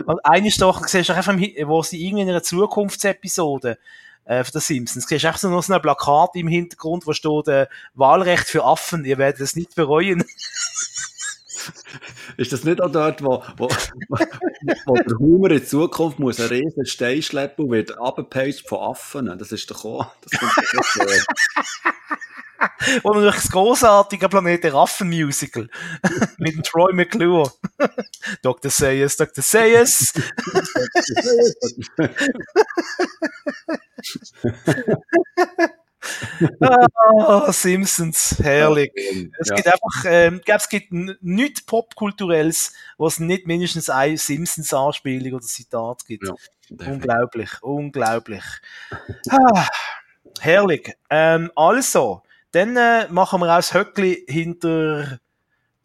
Und eine doch, siehst du einfach, wo sie irgendwie in einer Zukunftsepisode äh, von den Simpsons, siehst du einfach so noch so ein Plakat im Hintergrund, wo steht, äh, Wahlrecht für Affen, ihr werdet es nicht bereuen. Ist das nicht auch dort, wo, wo, wo der Humor in Zukunft muss einen riesen Stein schleppen und wird abgepeitscht von Affen? Das ist doch auch... Das Und natürlich das großartige Planet der Affen Musical mit dem Troy McClure. Dr. Sayers, Dr. Sayers. ah, Simpsons, herrlich. Es ja. gibt einfach, ähm, es gibt nichts Popkulturelles, wo es nicht mindestens ein Simpsons-Anspielung oder Zitat gibt. Ja, unglaublich, unglaublich. ah, herrlich. Ähm, also, dann äh, machen wir auch das Höckli hinter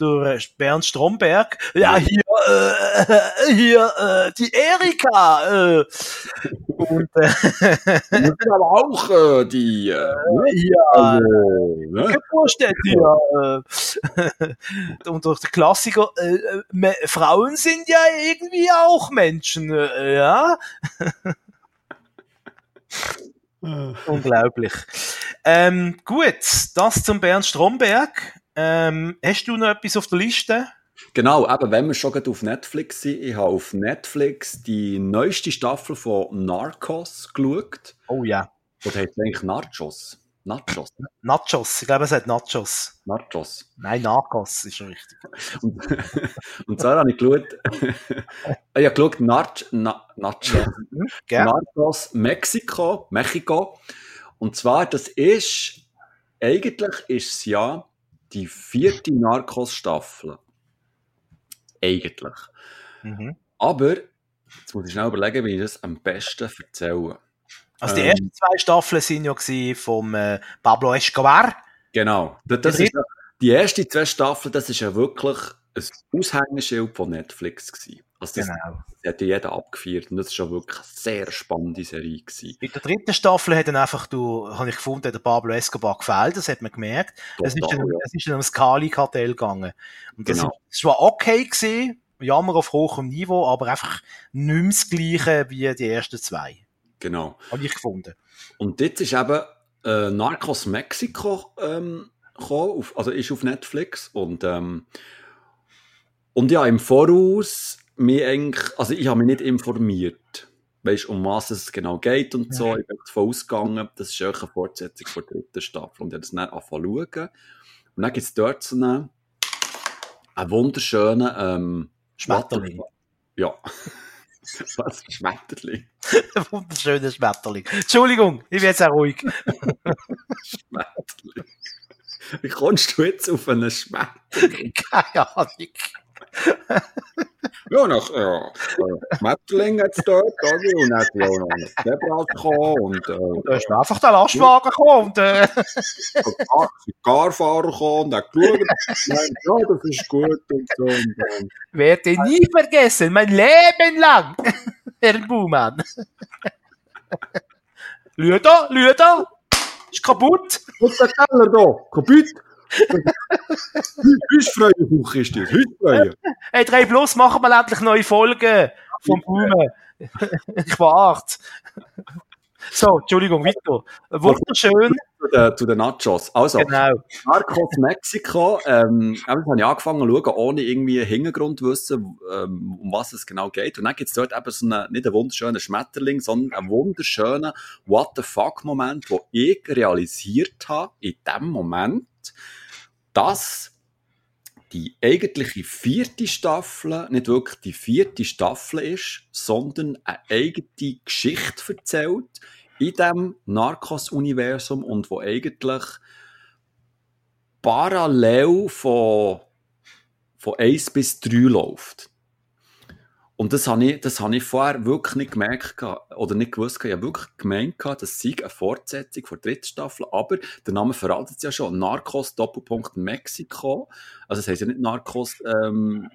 der Bernd Stromberg. Ja, hier, äh, hier, äh, die Erika. Äh, und äh, aber auch äh, die... Äh, hier, also, ne? Hier. Äh, und durch den Klassiker, äh, äh, Frauen sind ja irgendwie auch Menschen, äh, ja. Unglaublich. Ähm, gut, das zum Bernd Stromberg. Ähm, hast du noch etwas auf der Liste? Genau, eben, wenn wir schon gerade auf Netflix sind, ich habe auf Netflix die neueste Staffel von Narcos geschaut. Oh ja. Oder heißt es eigentlich Nachos? Nachos, ne? Nachos. Ich glaube, es hat Nachos. Nachos. Nein, Narcos ist schon richtig. Und, und so habe ich geschaut, ich habe geschaut, Nach, Na, Nachos. Hm? Gell? Narcos Mexiko, Mexiko. Und zwar, das ist, eigentlich ist es ja die vierte Narcos-Staffel. Eigentlich. Mhm. Aber, jetzt muss ich schnell überlegen, wie ich das am besten erzähle. Also die Ähm. ersten zwei Staffeln sind ja vom äh, Pablo Escobar. Genau. Das, das, Die ist, die ersten zwei Staffeln, das ist ja wirklich ein Aushängeschild von Netflix gewesen. Also das, Genau. das hat jeder abgefeiert und das ist ja wirklich eine sehr spannende Serie gewesen. In der dritten Staffel hat dann einfach, du, habe ich gefunden, der Pablo Escobar gefällt, das hat man gemerkt. Es ist, Total, dann, ja. es ist dann ums Kali-Kartell gegangen. Und das Genau. ist, das war okay gewesen, Jammer auf hohem Niveau, aber einfach nicht mehr das Gleiche wie die ersten zwei. Genau. Habe ich gefunden. Und jetzt ist eben äh, Narcos Mexico ähm, gekommen, auf, also ist auf Netflix und ähm, und ja, im Voraus mich eigentlich, also ich habe mich nicht informiert, weißt, um was es genau geht und so. Ich bin davon ausgegangen, das ist eine Fortsetzung von der dritten Staffel und ich habe das dann angefangen zu schauen. Und dann gibt es dort so einen, einen wunderschönen ähm, Schmetterling. Ja. Was? Schmetterling? Wunderschöner Schmetterling. Entschuldigung, ich bin jetzt auch ruhig. Schmetterling. Wie kommst du jetzt auf einen Schmetterling? Keine Ahnung. Ja, nach ja, äh, Schmetterling hat es dort, oder? Und hat ja auch noch ein Zebra gekommen und äh, Da ist einfach der Lastwagen gekommen und, äh, Carfahrer gekommen und hat geschaut. Ja, das ist gut und so. Und, ähm, werde nie vergessen, mein Leben lang. Herr Buhmann. Lüder, Lüder, ist kaputt. was der Keller da? Kaputt? Hüsfreie Küche ist das. Hüsfreie. Hey, 3 Plus, machen wir endlich neue Folgen vom Buhmann. ich warte. So, Entschuldigung, weiter. Wunderschön, Zu den, zu den Nachos. Also, genau. Narcos Mexiko, ähm, habe ich angefangen zu schauen, ohne irgendwie Hintergrund zu wissen, ähm, um was es genau geht. Und dann gibt es dort eben so einen, nicht einen wunderschönen Schmetterling, sondern einen wunderschönen What the fuck-Moment, wo ich realisiert habe, in dem Moment, dass die eigentliche vierte Staffel nicht wirklich die vierte Staffel ist, sondern eine eigene Geschichte erzählt in dem Narcos-Universum und wo eigentlich parallel von, von 1 bis 3 läuft. Und das habe ich, das habe ich vorher wirklich nicht gemerkt oder nicht gewusst. Ich habe wirklich gemeint, das sei eine Fortsetzung der dritten Staffel, aber der Name verratet es ja schon. Narcos Doppelpunkt Mexiko. Also es heisst ja nicht Narcos, ähm,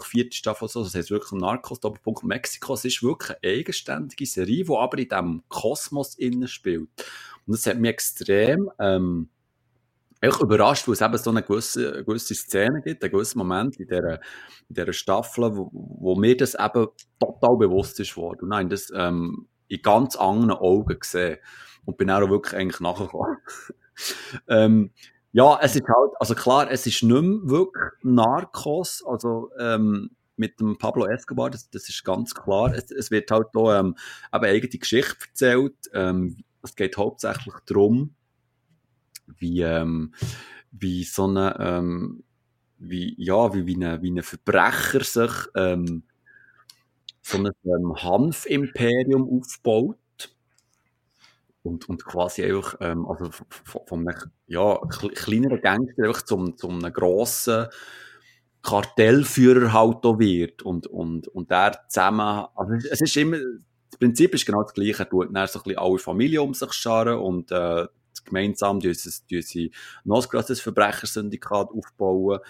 vierte Staffel oder so, das heisst wirklich Narcos Doppelpunkt Mexiko. Es ist wirklich eine eigenständige Serie, die aber in diesem Kosmos innen spielt. Und das hat mich extrem, ähm, echt überrascht, weil es eben so eine gewisse, gewisse Szene gibt, einen gewissen Moment in dieser, in dieser Staffel, wo, wo mir das eben total bewusst ist worden. Und nein, das ähm, in ganz anderen Augen gesehen. Und bin auch wirklich eigentlich nachgekommen. ähm, ja, es ist halt, also klar, es ist nicht mehr wirklich Narcos, also ähm, mit dem Pablo Escobar, das, das ist ganz klar. Es, es wird halt da ähm, eben eigene Geschichte erzählt. Ähm, es geht hauptsächlich darum, wie, ähm, wie so eine, ähm, wie, ja, wie, wie ein wie eine Verbrecher sich ähm, so ein ähm, Hanf-Imperium aufbaut. Und, und quasi einfach, ähm, also von, von einem ja, kle- kleineren Gangster einfach zum, zum einem grossen Kartellführer halt auch wird. Und, und, und der zusammen, also es ist immer, das Prinzip ist genau das gleiche. Er tut dann so ein bisschen alle Familie um sich scharen und äh, gemeinsam tun sie, noch ein Verbrechersyndikat aufbauen.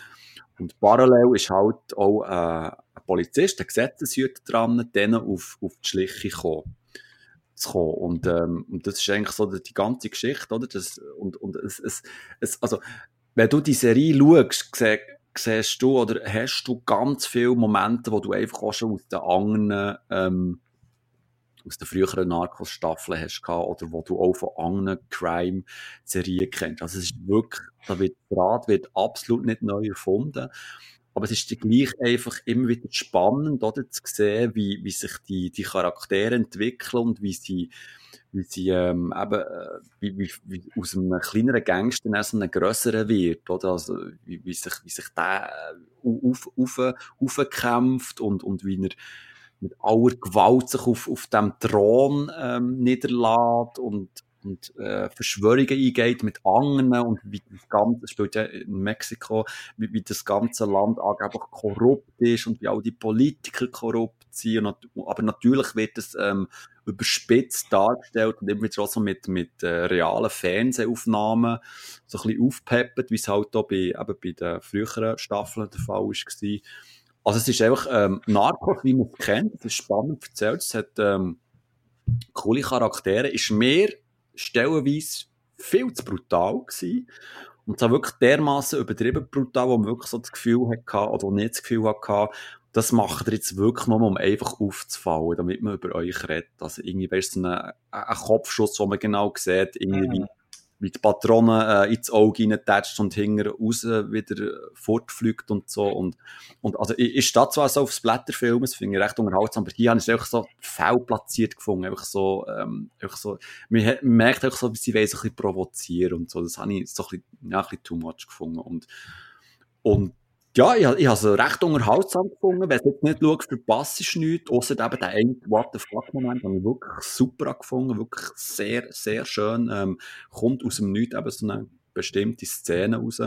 Und parallel ist halt auch äh, ein Polizist, ein Gesetzeshüter dran, denen auf, auf die Schliche kommen. Kommen. Und, ähm, und das ist eigentlich so die, ganze Geschichte, oder? Das, und, und es, es, es, also, wenn du die Serie schaust, siehst du oder hast du ganz viele Momente, wo du einfach auch schon aus den anderen, ähm, aus den früheren Narcos-Staffeln hast gehabt, oder wo du auch von anderen Crime-Serien kennst. Also es ist wirklich, da wird, Rad wird absolut nicht neu erfunden. Aber es ist gleich einfach immer wieder spannend, oder, zu sehen, wie, wie sich die, die Charaktere entwickeln und wie sie, wie sie, ähm, eben, äh, wie, wie, wie aus einem kleineren Gangster dann so einem grösseren wird, oder? Also, wie, wie sich, wie sich der äh, auf, auf, aufkämpft und, und wie er mit aller Gewalt sich auf, auf dem Thron, ähm, niederlässt und, und äh, Verschwörungen eingeht mit anderen und wie das Ganze, spielt ja in Mexiko, wie, wie das ganze Land angeblich korrupt ist und wie auch die Politiker korrupt sind. Und aber natürlich wird es ähm, überspitzt dargestellt und immer wieder auch so mit, mit äh, realen Fernsehaufnahmen so ein bisschen aufpeppt, wie es halt auch bei, eben bei den früheren Staffeln der Fall war. Also es ist einfach ähm, Narcos, wie man es kennt, es ist spannend erzählt, es hat ähm, coole Charaktere, ist mehr stellenweise viel zu brutal gewesen. Und zwar wirklich dermaßen übertrieben brutal, wo man wirklich so das Gefühl hatte, oder nicht das Gefühl hatte, das macht ihr jetzt wirklich nur, um einfach aufzufallen, damit man über euch redet. Also irgendwie wäre es ein, ein Kopfschuss, wo man genau sieht, irgendwie mhm wie die Patrone äh, ins Auge reintatscht und hinten raus wieder fortfliegt und so. Und, und also ich, ich stehe zwar so aufs Blätterfilm, das finde ich recht unterhaltsam, aber hier habe ich es einfach so faul platziert gefunden. Einfach so, ähm, einfach so, man, merkt einfach so, wie sie wollen, so ein provozieren und so. Das habe ich so ein bisschen, ja, ein bisschen too much gefunden. Und, und ja, ich, ich habe es recht unterhaltsam gefunden. Wenn es jetzt nicht schaut, verpasst ist nichts, außer eben den einen What the fuck-Moment, den ich wirklich super gefunden Wirklich sehr, sehr schön. Ähm, kommt aus dem Nichts eben so eine bestimmte Szene raus.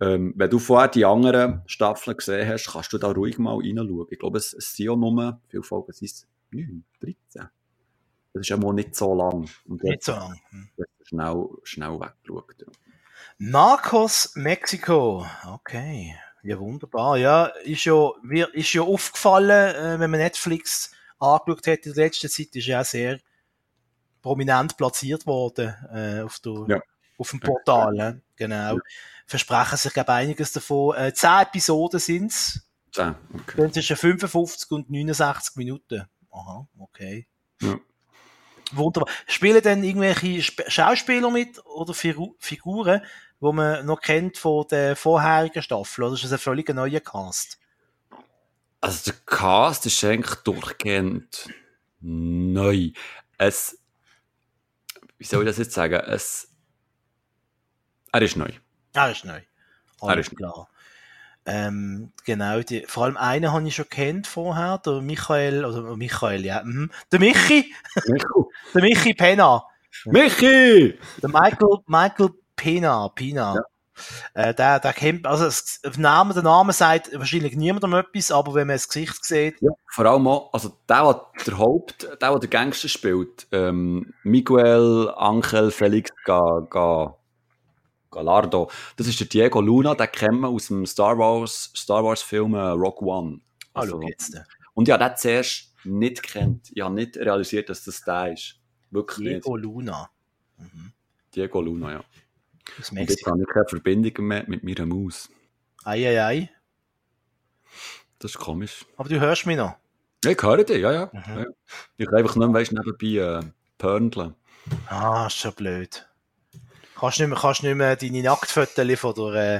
Ähm, wenn du vorher die anderen Staffeln gesehen hast, kannst du da ruhig mal reinschauen. Ich glaube, es, es sind ja nur, wie viele Folgen sind es? 9, 13. Das ist ja mal nicht so lang. Und nicht so lang. Hm. Schnell, schnell weggeschaut. Ja. Narcos Mexiko. Okay. Ja, wunderbar. Ja, ist ja, ist ja aufgefallen, äh, wenn man Netflix angeschaut hat in der letzten Zeit, ist ja auch sehr prominent platziert worden äh, auf, der, ja. auf dem Portal. Ja. Genau. Ja. Versprechen sich, glaube einiges davon. Äh, zehn Episoden sind es. Zehn, okay. Dann zwischen 55 und 69 Minuten. Aha, okay. Ja. Wunderbar. Spielen denn irgendwelche Schauspieler mit oder Figuren, wo man noch kennt von der vorherigen Staffel? Oder ist das ein völlig neuer Cast? Also der Cast ist eigentlich durchgehend neu. Es, wie soll ich das jetzt sagen? Es, er ist neu. Er ist neu. Alles er ist klar. Ähm, genau, die, vor allem einen habe ich schon kennt vorher, der Michael, oder Michael, ja, mhm. der Michi, der Michi Pena. Michi! Der Michael, Michael Pena, Pina. Ja. Äh, der, der kennt, also das, der, Name, der Name sagt wahrscheinlich niemandem etwas, aber wenn man das Gesicht sieht. Ja, vor allem auch, also der, der der Haupt, der, der der Gangster spielt, ähm, Miguel Angel Felix Ga, Ga, Galardo. Das ist der Diego Luna, den kennt man aus dem Star Wars, Star Wars Film äh, Rock One. Also, ah, jetzt. Und ja, den zuerst nicht kennt. Ich habe nicht realisiert, dass das der ist. Wirklich Diego nicht. Luna. Mhm. Diego Luna, ja. Das Und jetzt habe ich keine Verbindung mehr mit meiner Maus. Eieiei. Ei, ei. Das ist komisch. Aber du hörst mich noch? Ich höre dich, ja, ja. Mhm. Ich kann einfach nur, weißt, nebenbei äh, pörndeln. Ah, ist schon blöd. Kannst nicht mehr, kannst nicht mehr deine Nacktfotos von der,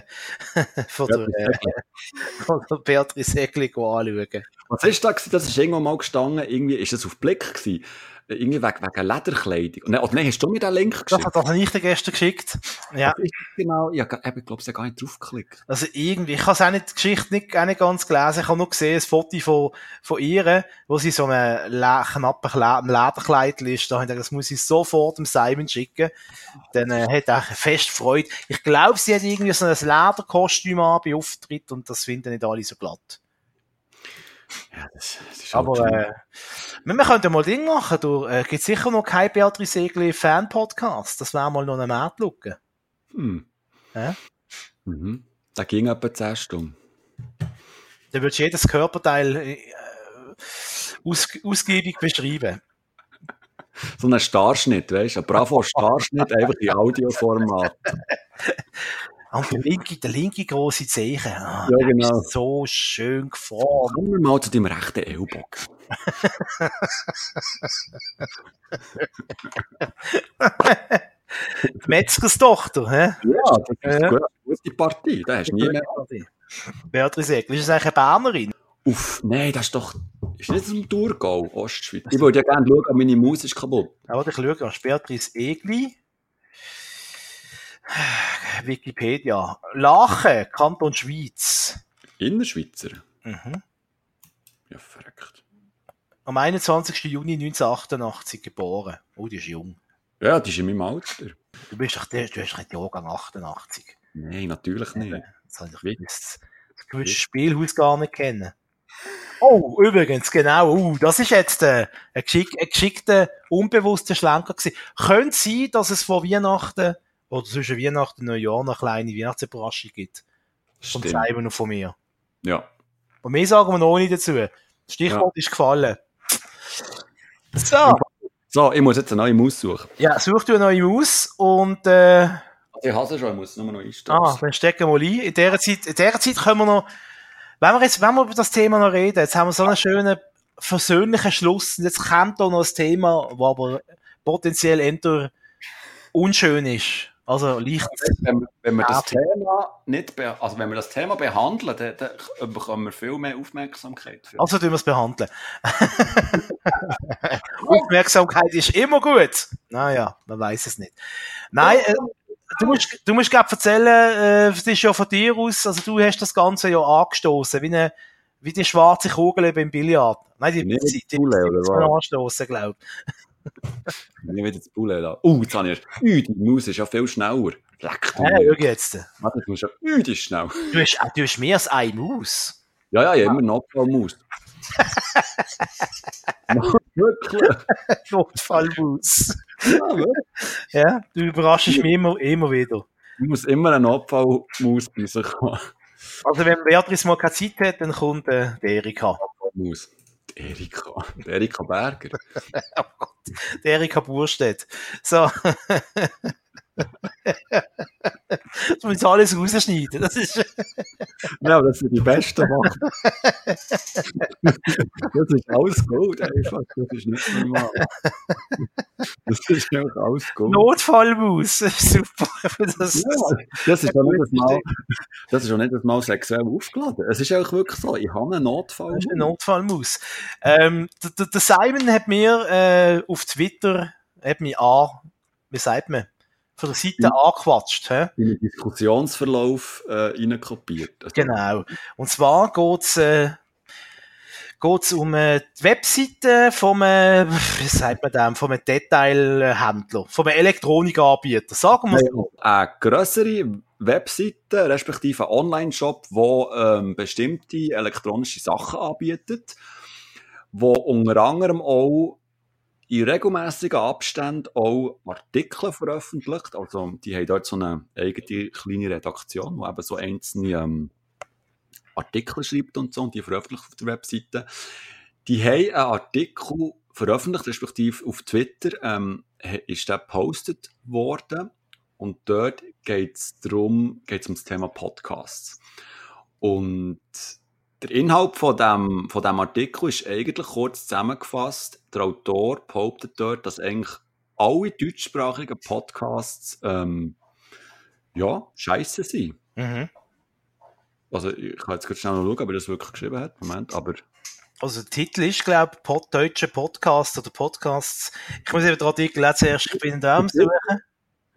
äh, von der, äh, von der Beatrice Egli anschauen. Was ist das? Das ist irgendwann mal gestanden, irgendwie, ist das auf Blick gewesen? Irgendwie wegen, wegen Lederkleidung. Und, oder nein, hast du mir den Link geschickt? Das hat ich dir gestern geschickt. Ja. Genau, ich, ich glaube, ich habe gar nicht draufgeklickt. Also irgendwie, ich habe auch nicht, die Geschichte nicht, auch nicht ganz gelesen, ich habe nur gesehen, ein Foto von, von ihr, wo sie so ein knappen Lederkleid ist, da habe ich gedacht, das muss ich sofort dem Simon schicken. Dann äh, hat er fest Freude. Ich glaube, sie hat irgendwie so ein Lederkostüm an bei Auftritt und das finden nicht alle so glatt. Ja, das, das ist Aber äh, wir könnten mal Ding machen. Du äh, gibt sicher noch kein Beatrice Segli Fan-Podcast. Das wäre mal noch eine Märtlücke. Hm. Ja? Mhm. Da ging etwa 10 Stunden. Da würdest du jedes Körperteil äh, aus, ausgiebig beschreiben. So ein Starschnitt, weißt du? Ein Bravo Starschnitt, einfach in Audioformat. Und der linke, der linke große Zeichen. Ah, ja, genau. so schön geformt. Kommen wir mal zu deinem rechten Ellbogen. die Metzgerstochter, hä? Ja, das ist ja. eine gute Partie. Da hast du nie mehr. Beatrice Eckl, ist das eigentlich eine Bernerin? Uff, nein, das ist doch. Ist nicht aus dem Thurgau, Ostschweiz. Ich würde ja gerne schauen, meine Maus ist kaputt. Aber ich schaue, Beatrice Egli. Wikipedia. Lachen, Kanton Schweiz. Innerschweizer? Mhm. Ja, verrückt. Am 21. Juni 1988 geboren. Oh, die ist jung. Ja, die ist in meinem Alter. Du bist doch, du hast doch Jahrgang 88. Nein, natürlich nicht. Das habe ich gewusst. Das gewusst Spielhaus gar nicht kennen. Oh, übrigens, genau, uh, das ist jetzt äh, ein, geschick, ein geschickter, unbewusster Schlenker gewesen. Könnte sein, dass es vor Weihnachten oder zwischen Weihnachten und Neujahr eine kleine Weihnachtsüberraschung gibt. Stimmt. Simon und von mir. Ja. Und mehr sagen wir noch nicht dazu. Das Stichwort ist gefallen. So, So, ich muss jetzt eine neue Maus suchen. ja, such du eine neue Maus und äh, ich hasse schon, ich muss nur noch einstellen. ah, dann stecken wir mal ein. In dieser Zeit, in dieser Zeit können wir noch, wenn wir jetzt, wenn wir über das Thema noch reden, jetzt haben wir so einen schönen versöhnlichen Schluss und jetzt kommt da noch ein Thema, das aber potenziell eher unschön ist. Also leicht. Wenn, wir- wenn wir das. Thema nicht also wenn wir das Thema behandeln, dann, dann bekommen wir viel mehr Aufmerksamkeit. Für. Also tun wir es behandeln. Aufmerksamkeit ist immer gut. Naja, man weiß es nicht. Nein, äh, du musst, du musst glaub erzählen, äh, das ist ja von dir aus, also du hast das Ganze ja angestoßen, wie eine, wie die schwarze Kugel beim Billard. Nein, die, die, die, die, Bulle, die oder muss man was? anstoßen, glaub. Wenn ich wieder das Bulle da. Uh, jetzt habe ich erst. Ui, die Maus ist ja viel schneller. Leck du. Mir. schau jetzt. Warte, ich muss ja. Ui, die ist schnell. Du hast, äh, du hast mehr als eine Maus. Ja, ja, ich habe immer noch eine Maus. Wirklich? Notfallmaus. Ja, wirklich. Ja, du überraschst mich immer, immer wieder. Ich muss immer eine Notfallmaus bei sich haben. Also wenn Beatrice mal keine Zeit hat, dann kommt äh, die Erika. Maus. Die Erika. Die Erika Berger. Oh Gott, die Erika Burstedt. So. das muss alles rausschneiden. Das ist, Ja, das sind die besten machen. Das ist alles gut einfach. Das ist nicht normal. Das ist einfach alles gut. Notfallmaus. Super. Das, Ja, das ist auch nicht das Mal, das ist auch nicht das Mal sexuell aufgeladen. Es ist einfach wirklich so, ich habe einen Notfall. das ist eine Notfallmaus. Ähm, der, der- der Simon hat mir äh, auf Twitter, hat mich an, wie sagt man, von der Seite Ja. angequatscht. Hä? in den Diskussionsverlauf äh, reinkopiert. Also, Genau. Und zwar geht's äh, geht's um äh, die Webseite vom, äh, wie sagt man dem, vom Detailhändler, vom Elektronikanbieter. Sagen wir so. eine grössere Webseite, respektive einen Online-Shop, der ähm, bestimmte elektronische Sachen anbietet, wo unter anderem auch in regelmäßigen Abständen auch Artikel veröffentlicht. Also, die haben dort so eine eigene kleine Redaktion, die eben so einzelne ähm, Artikel schreibt und so, und die veröffentlicht auf der Webseite. Die haben einen Artikel veröffentlicht, respektive auf Twitter ähm, ist der gepostet worden. Und dort geht es darum, geht's um das Thema Podcasts. Und der Inhalt von dem, von dem Artikel ist eigentlich kurz zusammengefasst. Der Autor behauptet dort, dass eigentlich alle deutschsprachigen Podcasts ähm, ja, scheiße sind. Mhm. Also ich kann jetzt kurz schnell noch schauen, ob er das wirklich geschrieben hat. Moment, aber Also der Titel ist, glaube ich, Pod deutsche Podcast oder Podcasts. Ich muss eben den Artikel auch zuerst, ich bin Suchen.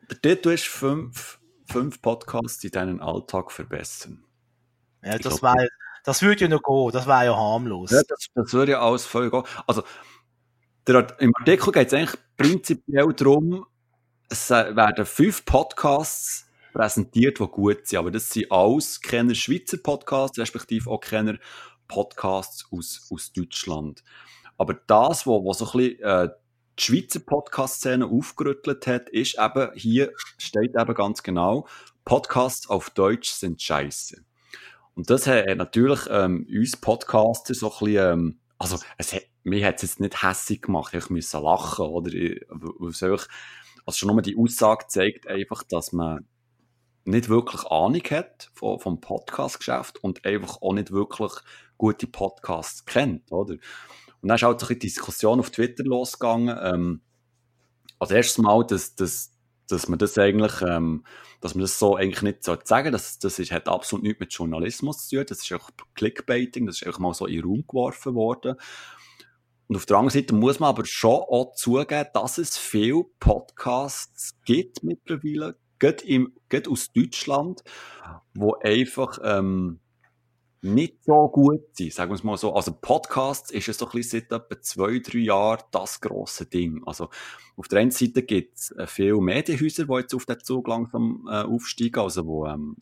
der Titel ist fünf, fünf Podcasts, die deinen Alltag verbessern. Ja, das, wär, das würde ja noch gehen, das wäre ja harmlos. Ja, das, das würde ja alles völlig gehen. Also, der, im Artikel geht es eigentlich prinzipiell darum, es werden fünf Podcasts präsentiert, die gut sind. Aber das sind alles keine Schweizer Podcasts, respektive auch keine Podcasts aus, aus Deutschland. Aber das, was so ein bisschen äh, die Schweizer Podcast-Szene aufgerüttelt hat, ist eben, hier steht eben ganz genau, Podcasts auf Deutsch sind scheiße. Und das hat hat natürlich ähm, uns Podcaster so ein bisschen, ähm, also es hat, mir hat es jetzt nicht hässig gemacht, ich musste lachen, oder? Ich- es einfach, also schon nur die Aussage zeigt einfach, dass man nicht wirklich Ahnung hat vom, vom Podcast-Geschäft und einfach auch nicht wirklich gute Podcasts kennt, oder? Und dann ist halt so ein bisschen Diskussion auf Twitter losgegangen, ähm, als erstes Mal, dass, dass, dass man das eigentlich, ähm, dass man das so eigentlich nicht sagen das, das ist, hat absolut nichts mit Journalismus zu tun, das ist auch Clickbaiting, das ist einfach mal so in den Raum geworfen worden. Und auf der anderen Seite muss man aber schon auch zugeben, dass es viele Podcasts gibt mittlerweile, gerade, im, gerade aus Deutschland, wo einfach, ähm, nicht so gut sind, sagen wir es mal so. Also Podcasts ist es so ein seit etwa zwei, drei Jahren das grosse Ding. Also auf der einen Seite gibt es äh, viele Medienhäuser, die jetzt auf den Zug langsam äh, aufsteigen, also wo, ähm,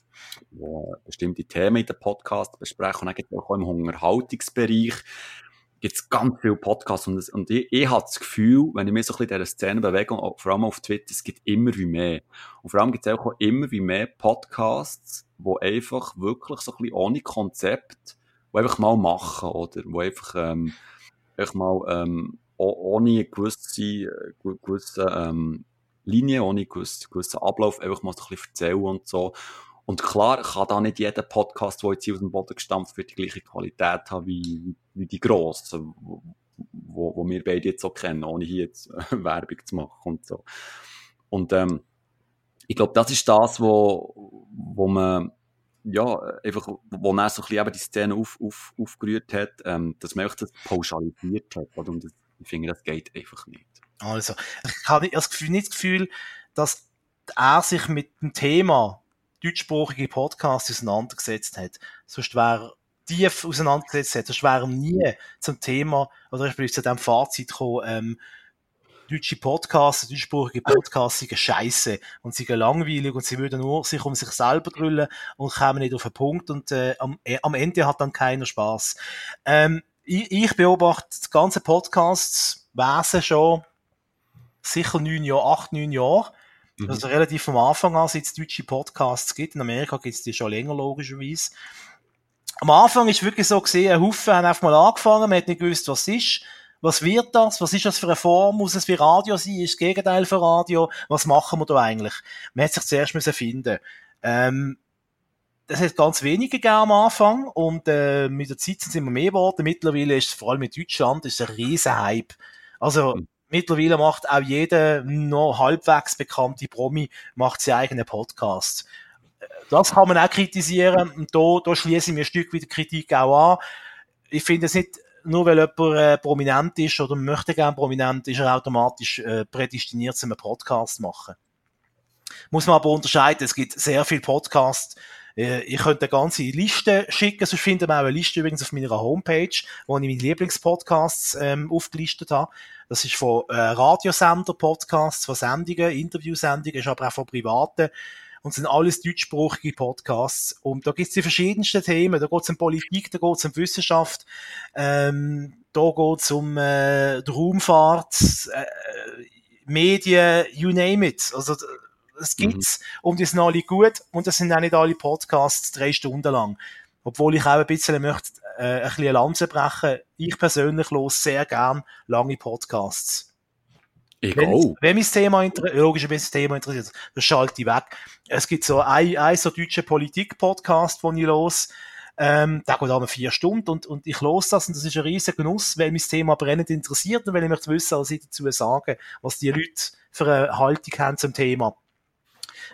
wo bestimmte Themen in den Podcast besprechen. Und dann gibt es auch im Unterhaltungsbereich gibt ganz viele Podcasts und, und ich, ich habe das Gefühl, wenn ich mich so ein bisschen in dieser Szene bewege, vor allem auf Twitter, es gibt immer wie mehr. Und vor allem gibt es auch immer wie mehr Podcasts, wo einfach wirklich so ein bisschen ohne Konzept, wo einfach mal machen, oder? Wo einfach, ähm, einfach mal, ähm, ohne gewisse, gewisse, ähm, Linie, ohne gewissen, gewissen Ablauf, einfach mal so ein bisschen erzählen und so. Und klar kann da nicht jeder Podcast, der jetzt hier aus dem Boden gestampft wird, die gleiche Qualität haben wie, wie die grossen, wo, wo, wir beide jetzt so kennen, ohne hier jetzt äh, Werbung zu machen und so. Und ähm, ich glaube, das ist das, wo, wo man ja, einfach, wo er so ein bisschen eben die Szene auf, auf, aufgerührt hat, ähm, dass man das pauschalisiert hat. Und ich finde, das geht einfach nicht. Also, ich habe nicht das Gefühl, dass er sich mit dem Thema deutschsprachige Podcasts auseinandergesetzt hat. Sonst wäre tief auseinandergesetzt hat, sonst wäre nie zum Thema, oder ich bin zu dem Fazit gekommen, ähm, deutsche Podcasts, deutschsprachige Podcasts sind scheiße und sind langweilig und sie würden nur sich um sich selber drüllen und kommen nicht auf den Punkt und äh, am, äh, am Ende hat dann keiner Spaß. Ähm, ich, ich beobachte das ganze Podcasts Wesen schon sicher neun Jahre, acht, neun Jahre Mhm. Also relativ vom Anfang an, seit es deutsche Podcasts gibt. In Amerika gibt es die schon länger, logischerweise. Am Anfang ist wirklich so gesehen, ein Haufen haben einfach mal angefangen, man hat nicht gewusst, was ist. Was wird das? Was ist das für eine Form? Muss es wie Radio sein? Ist das Gegenteil von Radio? Was machen wir da eigentlich? Man hat sich zuerst müssen finden. Ähm, das hat ganz wenige gegeben am Anfang und äh, mit der Zeit sind es immer mehr geworden. Mittlerweile ist es vor allem in Deutschland ist ein riesen Hype. Also mhm. Mittlerweile macht auch jeder noch halbwegs bekannte Promi macht seinen eigenen Podcast. Das kann man auch kritisieren. Und da, da schließe ich mir ein Stück wieder Kritik auch an. Ich finde es nicht, nur weil jemand äh, prominent ist oder möchte gerne prominent, ist er automatisch äh, prädestiniert, zu einem Podcast zu machen. Muss man aber unterscheiden. Es gibt sehr viele Podcasts, ich könnte eine ganze Liste schicken, sonst findet man auch eine Liste übrigens auf meiner Homepage, wo ich meine Lieblingspodcasts ähm, aufgelistet habe. Das ist von äh, Radiosender-Podcasts, von Sendungen, Interviewsendungen, ist aber auch von privaten und sind alles deutschsprachige Podcasts. Und da gibt es die verschiedensten Themen. Da geht es um Politik, da geht es um Wissenschaft, ähm, da geht es um äh, Raumfahrt, äh, Medien, you name it. Also es gibt's mhm. und die sind alle gut und das sind auch nicht alle Podcasts drei Stunden lang. Obwohl ich auch ein bisschen möchte, äh, ein bisschen Lanze brechen. Ich persönlich los sehr gern lange Podcasts. Ich wenn, auch. wenn mich das Thema interessiert, logisch, wenn das Thema interessiert, dann schalte ich weg. Es gibt so ein, ein so deutsche Politik-Podcast, den ich los, ähm, der geht einmal vier Stunden und, und ich los das und das ist ein riesiger Genuss, weil mich das Thema brennend interessiert und weil ich möchte wissen, was sie dazu sagen, was die Leute für eine Haltung haben zum Thema.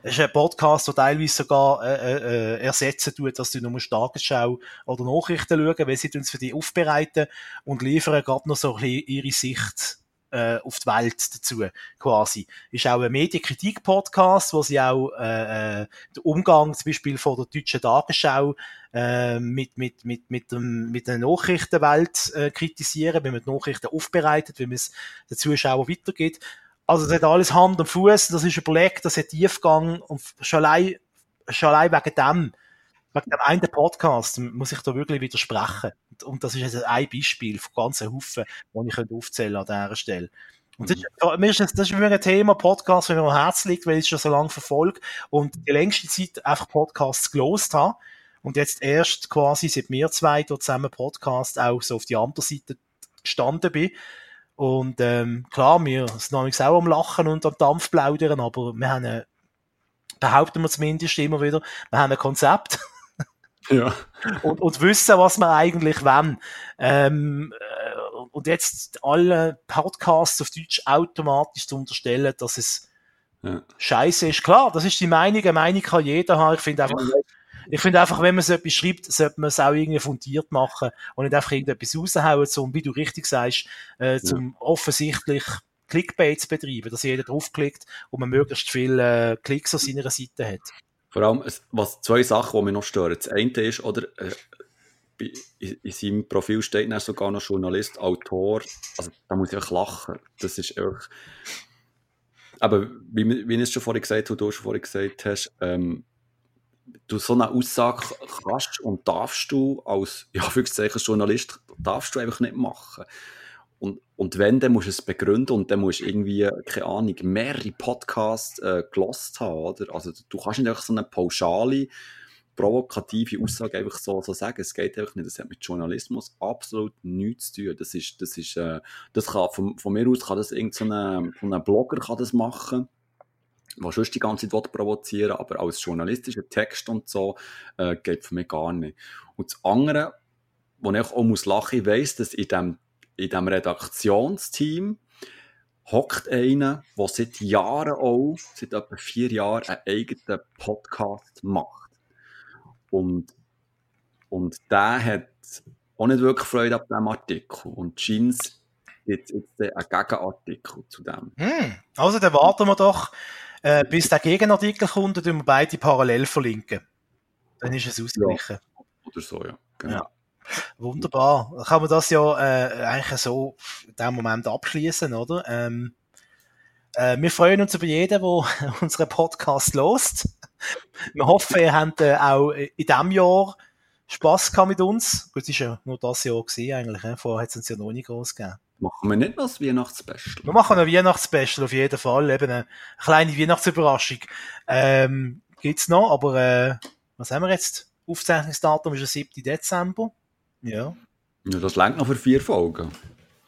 Es ist ein Podcast, der teilweise sogar äh, äh, äh, ersetzen tut, dass du nur Tagesschau oder Nachrichten schauen, weil sie uns für die aufbereiten und liefern gerade noch so ein bisschen ihre Sicht äh, auf die Welt dazu, quasi. Ist auch ein Medienkritik-Podcast, wo sie auch äh, äh, den Umgang zum Beispiel von der deutschen Tagesschau äh, mit, mit, mit, mit, dem, mit der Nachrichtenwelt äh, kritisieren, wie man die Nachrichten aufbereitet, wie man es den Zuschauern weitergeht. Also das hat alles Hand und Fuß, das ist überlegt, das hat Tiefgang und schon allein, schon allein wegen dem, wegen dem einen Podcast muss ich da wirklich widersprechen. Und, und das ist jetzt ein Beispiel von ganzen Haufen, die ich aufzählen an dieser Stelle. Und das, ist, das ist mir ein Thema, Podcast, wenn mir am Herzen liegt, weil ich es schon so lange verfolge und die längste Zeit einfach Podcasts gelost habe und jetzt erst quasi seit wir zwei zusammen Podcast auch so auf die andere Seite gestanden bin und ähm, klar, wir sind nämlich auch am Lachen und am Dampf plaudern, aber wir haben, eine, behaupten wir zumindest immer wieder, wir haben ein Konzept. ja. und, und wissen, was wir eigentlich wollen. Ähm, äh, und jetzt alle Podcasts auf Deutsch automatisch zu unterstellen, dass es ja. scheiße ist. Klar, das ist die Meinung, eine Meinung kann jeder haben. Ich finde einfach, ich finde einfach, wenn man so etwas schreibt, sollte man es auch irgendwie fundiert machen und nicht einfach irgendetwas raushauen, um, wie du richtig sagst, äh, zum ja. offensichtlich Clickbait zu betreiben, dass jeder draufklickt und man möglichst viele äh, Klicks auf seiner Seite hat. Vor allem, was zwei Sachen, die mich noch stören. Das eine ist, oder, äh, in, in seinem Profil steht dann sogar noch Journalist, Autor. Also da muss ich einfach lachen. Das ist einfach... Aber wie, wie ich es schon vorhin gesagt habe, du schon vorhin gesagt hast, ähm, du so eine Aussage kannst und darfst du als ja, Journalist darfst du einfach nicht machen. Und, und wenn, dann musst du es begründen und dann musst du irgendwie, keine Ahnung, mehrere Podcasts äh, gelost haben, oder? Also du kannst nicht einfach so eine pauschale, provokative Aussage einfach so, so sagen. Es geht einfach nicht. Das hat mit Journalismus absolut nichts zu tun. Das ist, das ist, äh, das kann, von, von mir aus kann das irgendein so Blogger kann das machen was sonst die ganze Zeit provozieren aber als journalistischer Text und so äh, geht für mich gar nicht. Und das andere, wo ich auch muss lachen, ich weiss, dass in dem, in dem Redaktionsteam hockt einer, der seit Jahren auch, seit etwa vier Jahren, einen eigenen Podcast macht. Und, und der hat auch nicht wirklich Freude an diesem Artikel. Und Jeans gibt jetzt einen Gegenartikel zu dem. Hm, also dann warten wir doch äh, bis der Gegenartikel kommt, dann wir beide parallel verlinken. Dann ist es ausgeglichen. Ja. Oder so, ja. Genau. ja. Wunderbar. Dann kann man das ja äh, eigentlich so in diesem Moment abschließen, oder? Ähm, äh, wir freuen uns über jeden, der unseren Podcast lost. Wir hoffen, ihr habt äh, auch in diesem Jahr Spass gehabt mit uns. Gut, es war ja nur das Jahr gewesen, eigentlich. Vorher hat es uns ja noch nicht groß gegeben. Machen wir nicht noch das Weihnachtsspecial? Wir machen ein Weihnachtsspecial auf jeden Fall. Eben eine kleine Weihnachtsüberraschung. Ähm, gibt's noch, aber äh, was haben wir jetzt? Aufzeichnungsdatum ist der 7. Dezember. Ja. Ja, das längt noch für vier Folgen.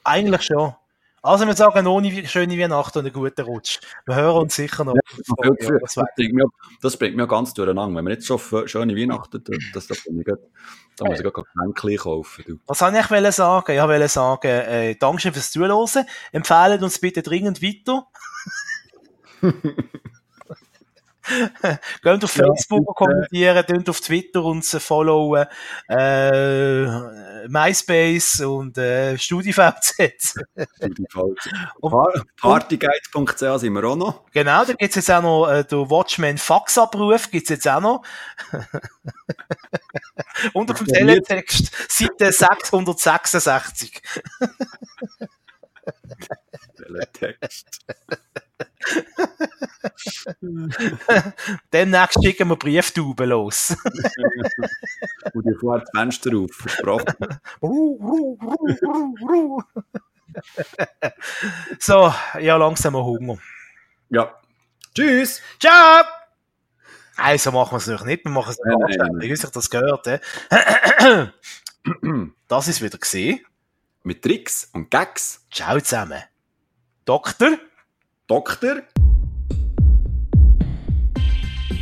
Eigentlich schon. Also wir sagen ohne schöne Weihnachten und einen guten Rutsch. Wir hören uns sicher noch. Ja, das, das, bringt mir, das bringt mir ganz durcheinander. Wenn wir jetzt schon schöne Weihnachten das, das bringt da muss ich gar kein Getränk kaufen. Du. Was soll ich sagen? Ich wollte sagen, äh, Dankeschön fürs Zuhören. Empfehlen uns bitte dringend weiter. Geht auf Facebook ja, kommentieren, könnt auf Twitter uns followen, äh, MySpace und äh, StudiVZ. Partyguide.ch sind wir auch noch. Genau, da gibt's jetzt auch noch äh, den Watchman Faxabruf, gibt's jetzt auch noch. und auf dem Teletext Seite 666. Teletext. Demnächst schicken wir Brieftauben los. Und die fährt das Fenster auf, versprochen. so, ja, langsam Hunger. Ja. Tschüss. Ciao. Also machen wir es noch nicht, wir machen es noch anständig, wie sich das gehört. Äh. das ist wieder gesehen. Mit Tricks und Gags. Ciao zusammen. Doktor. Doktor.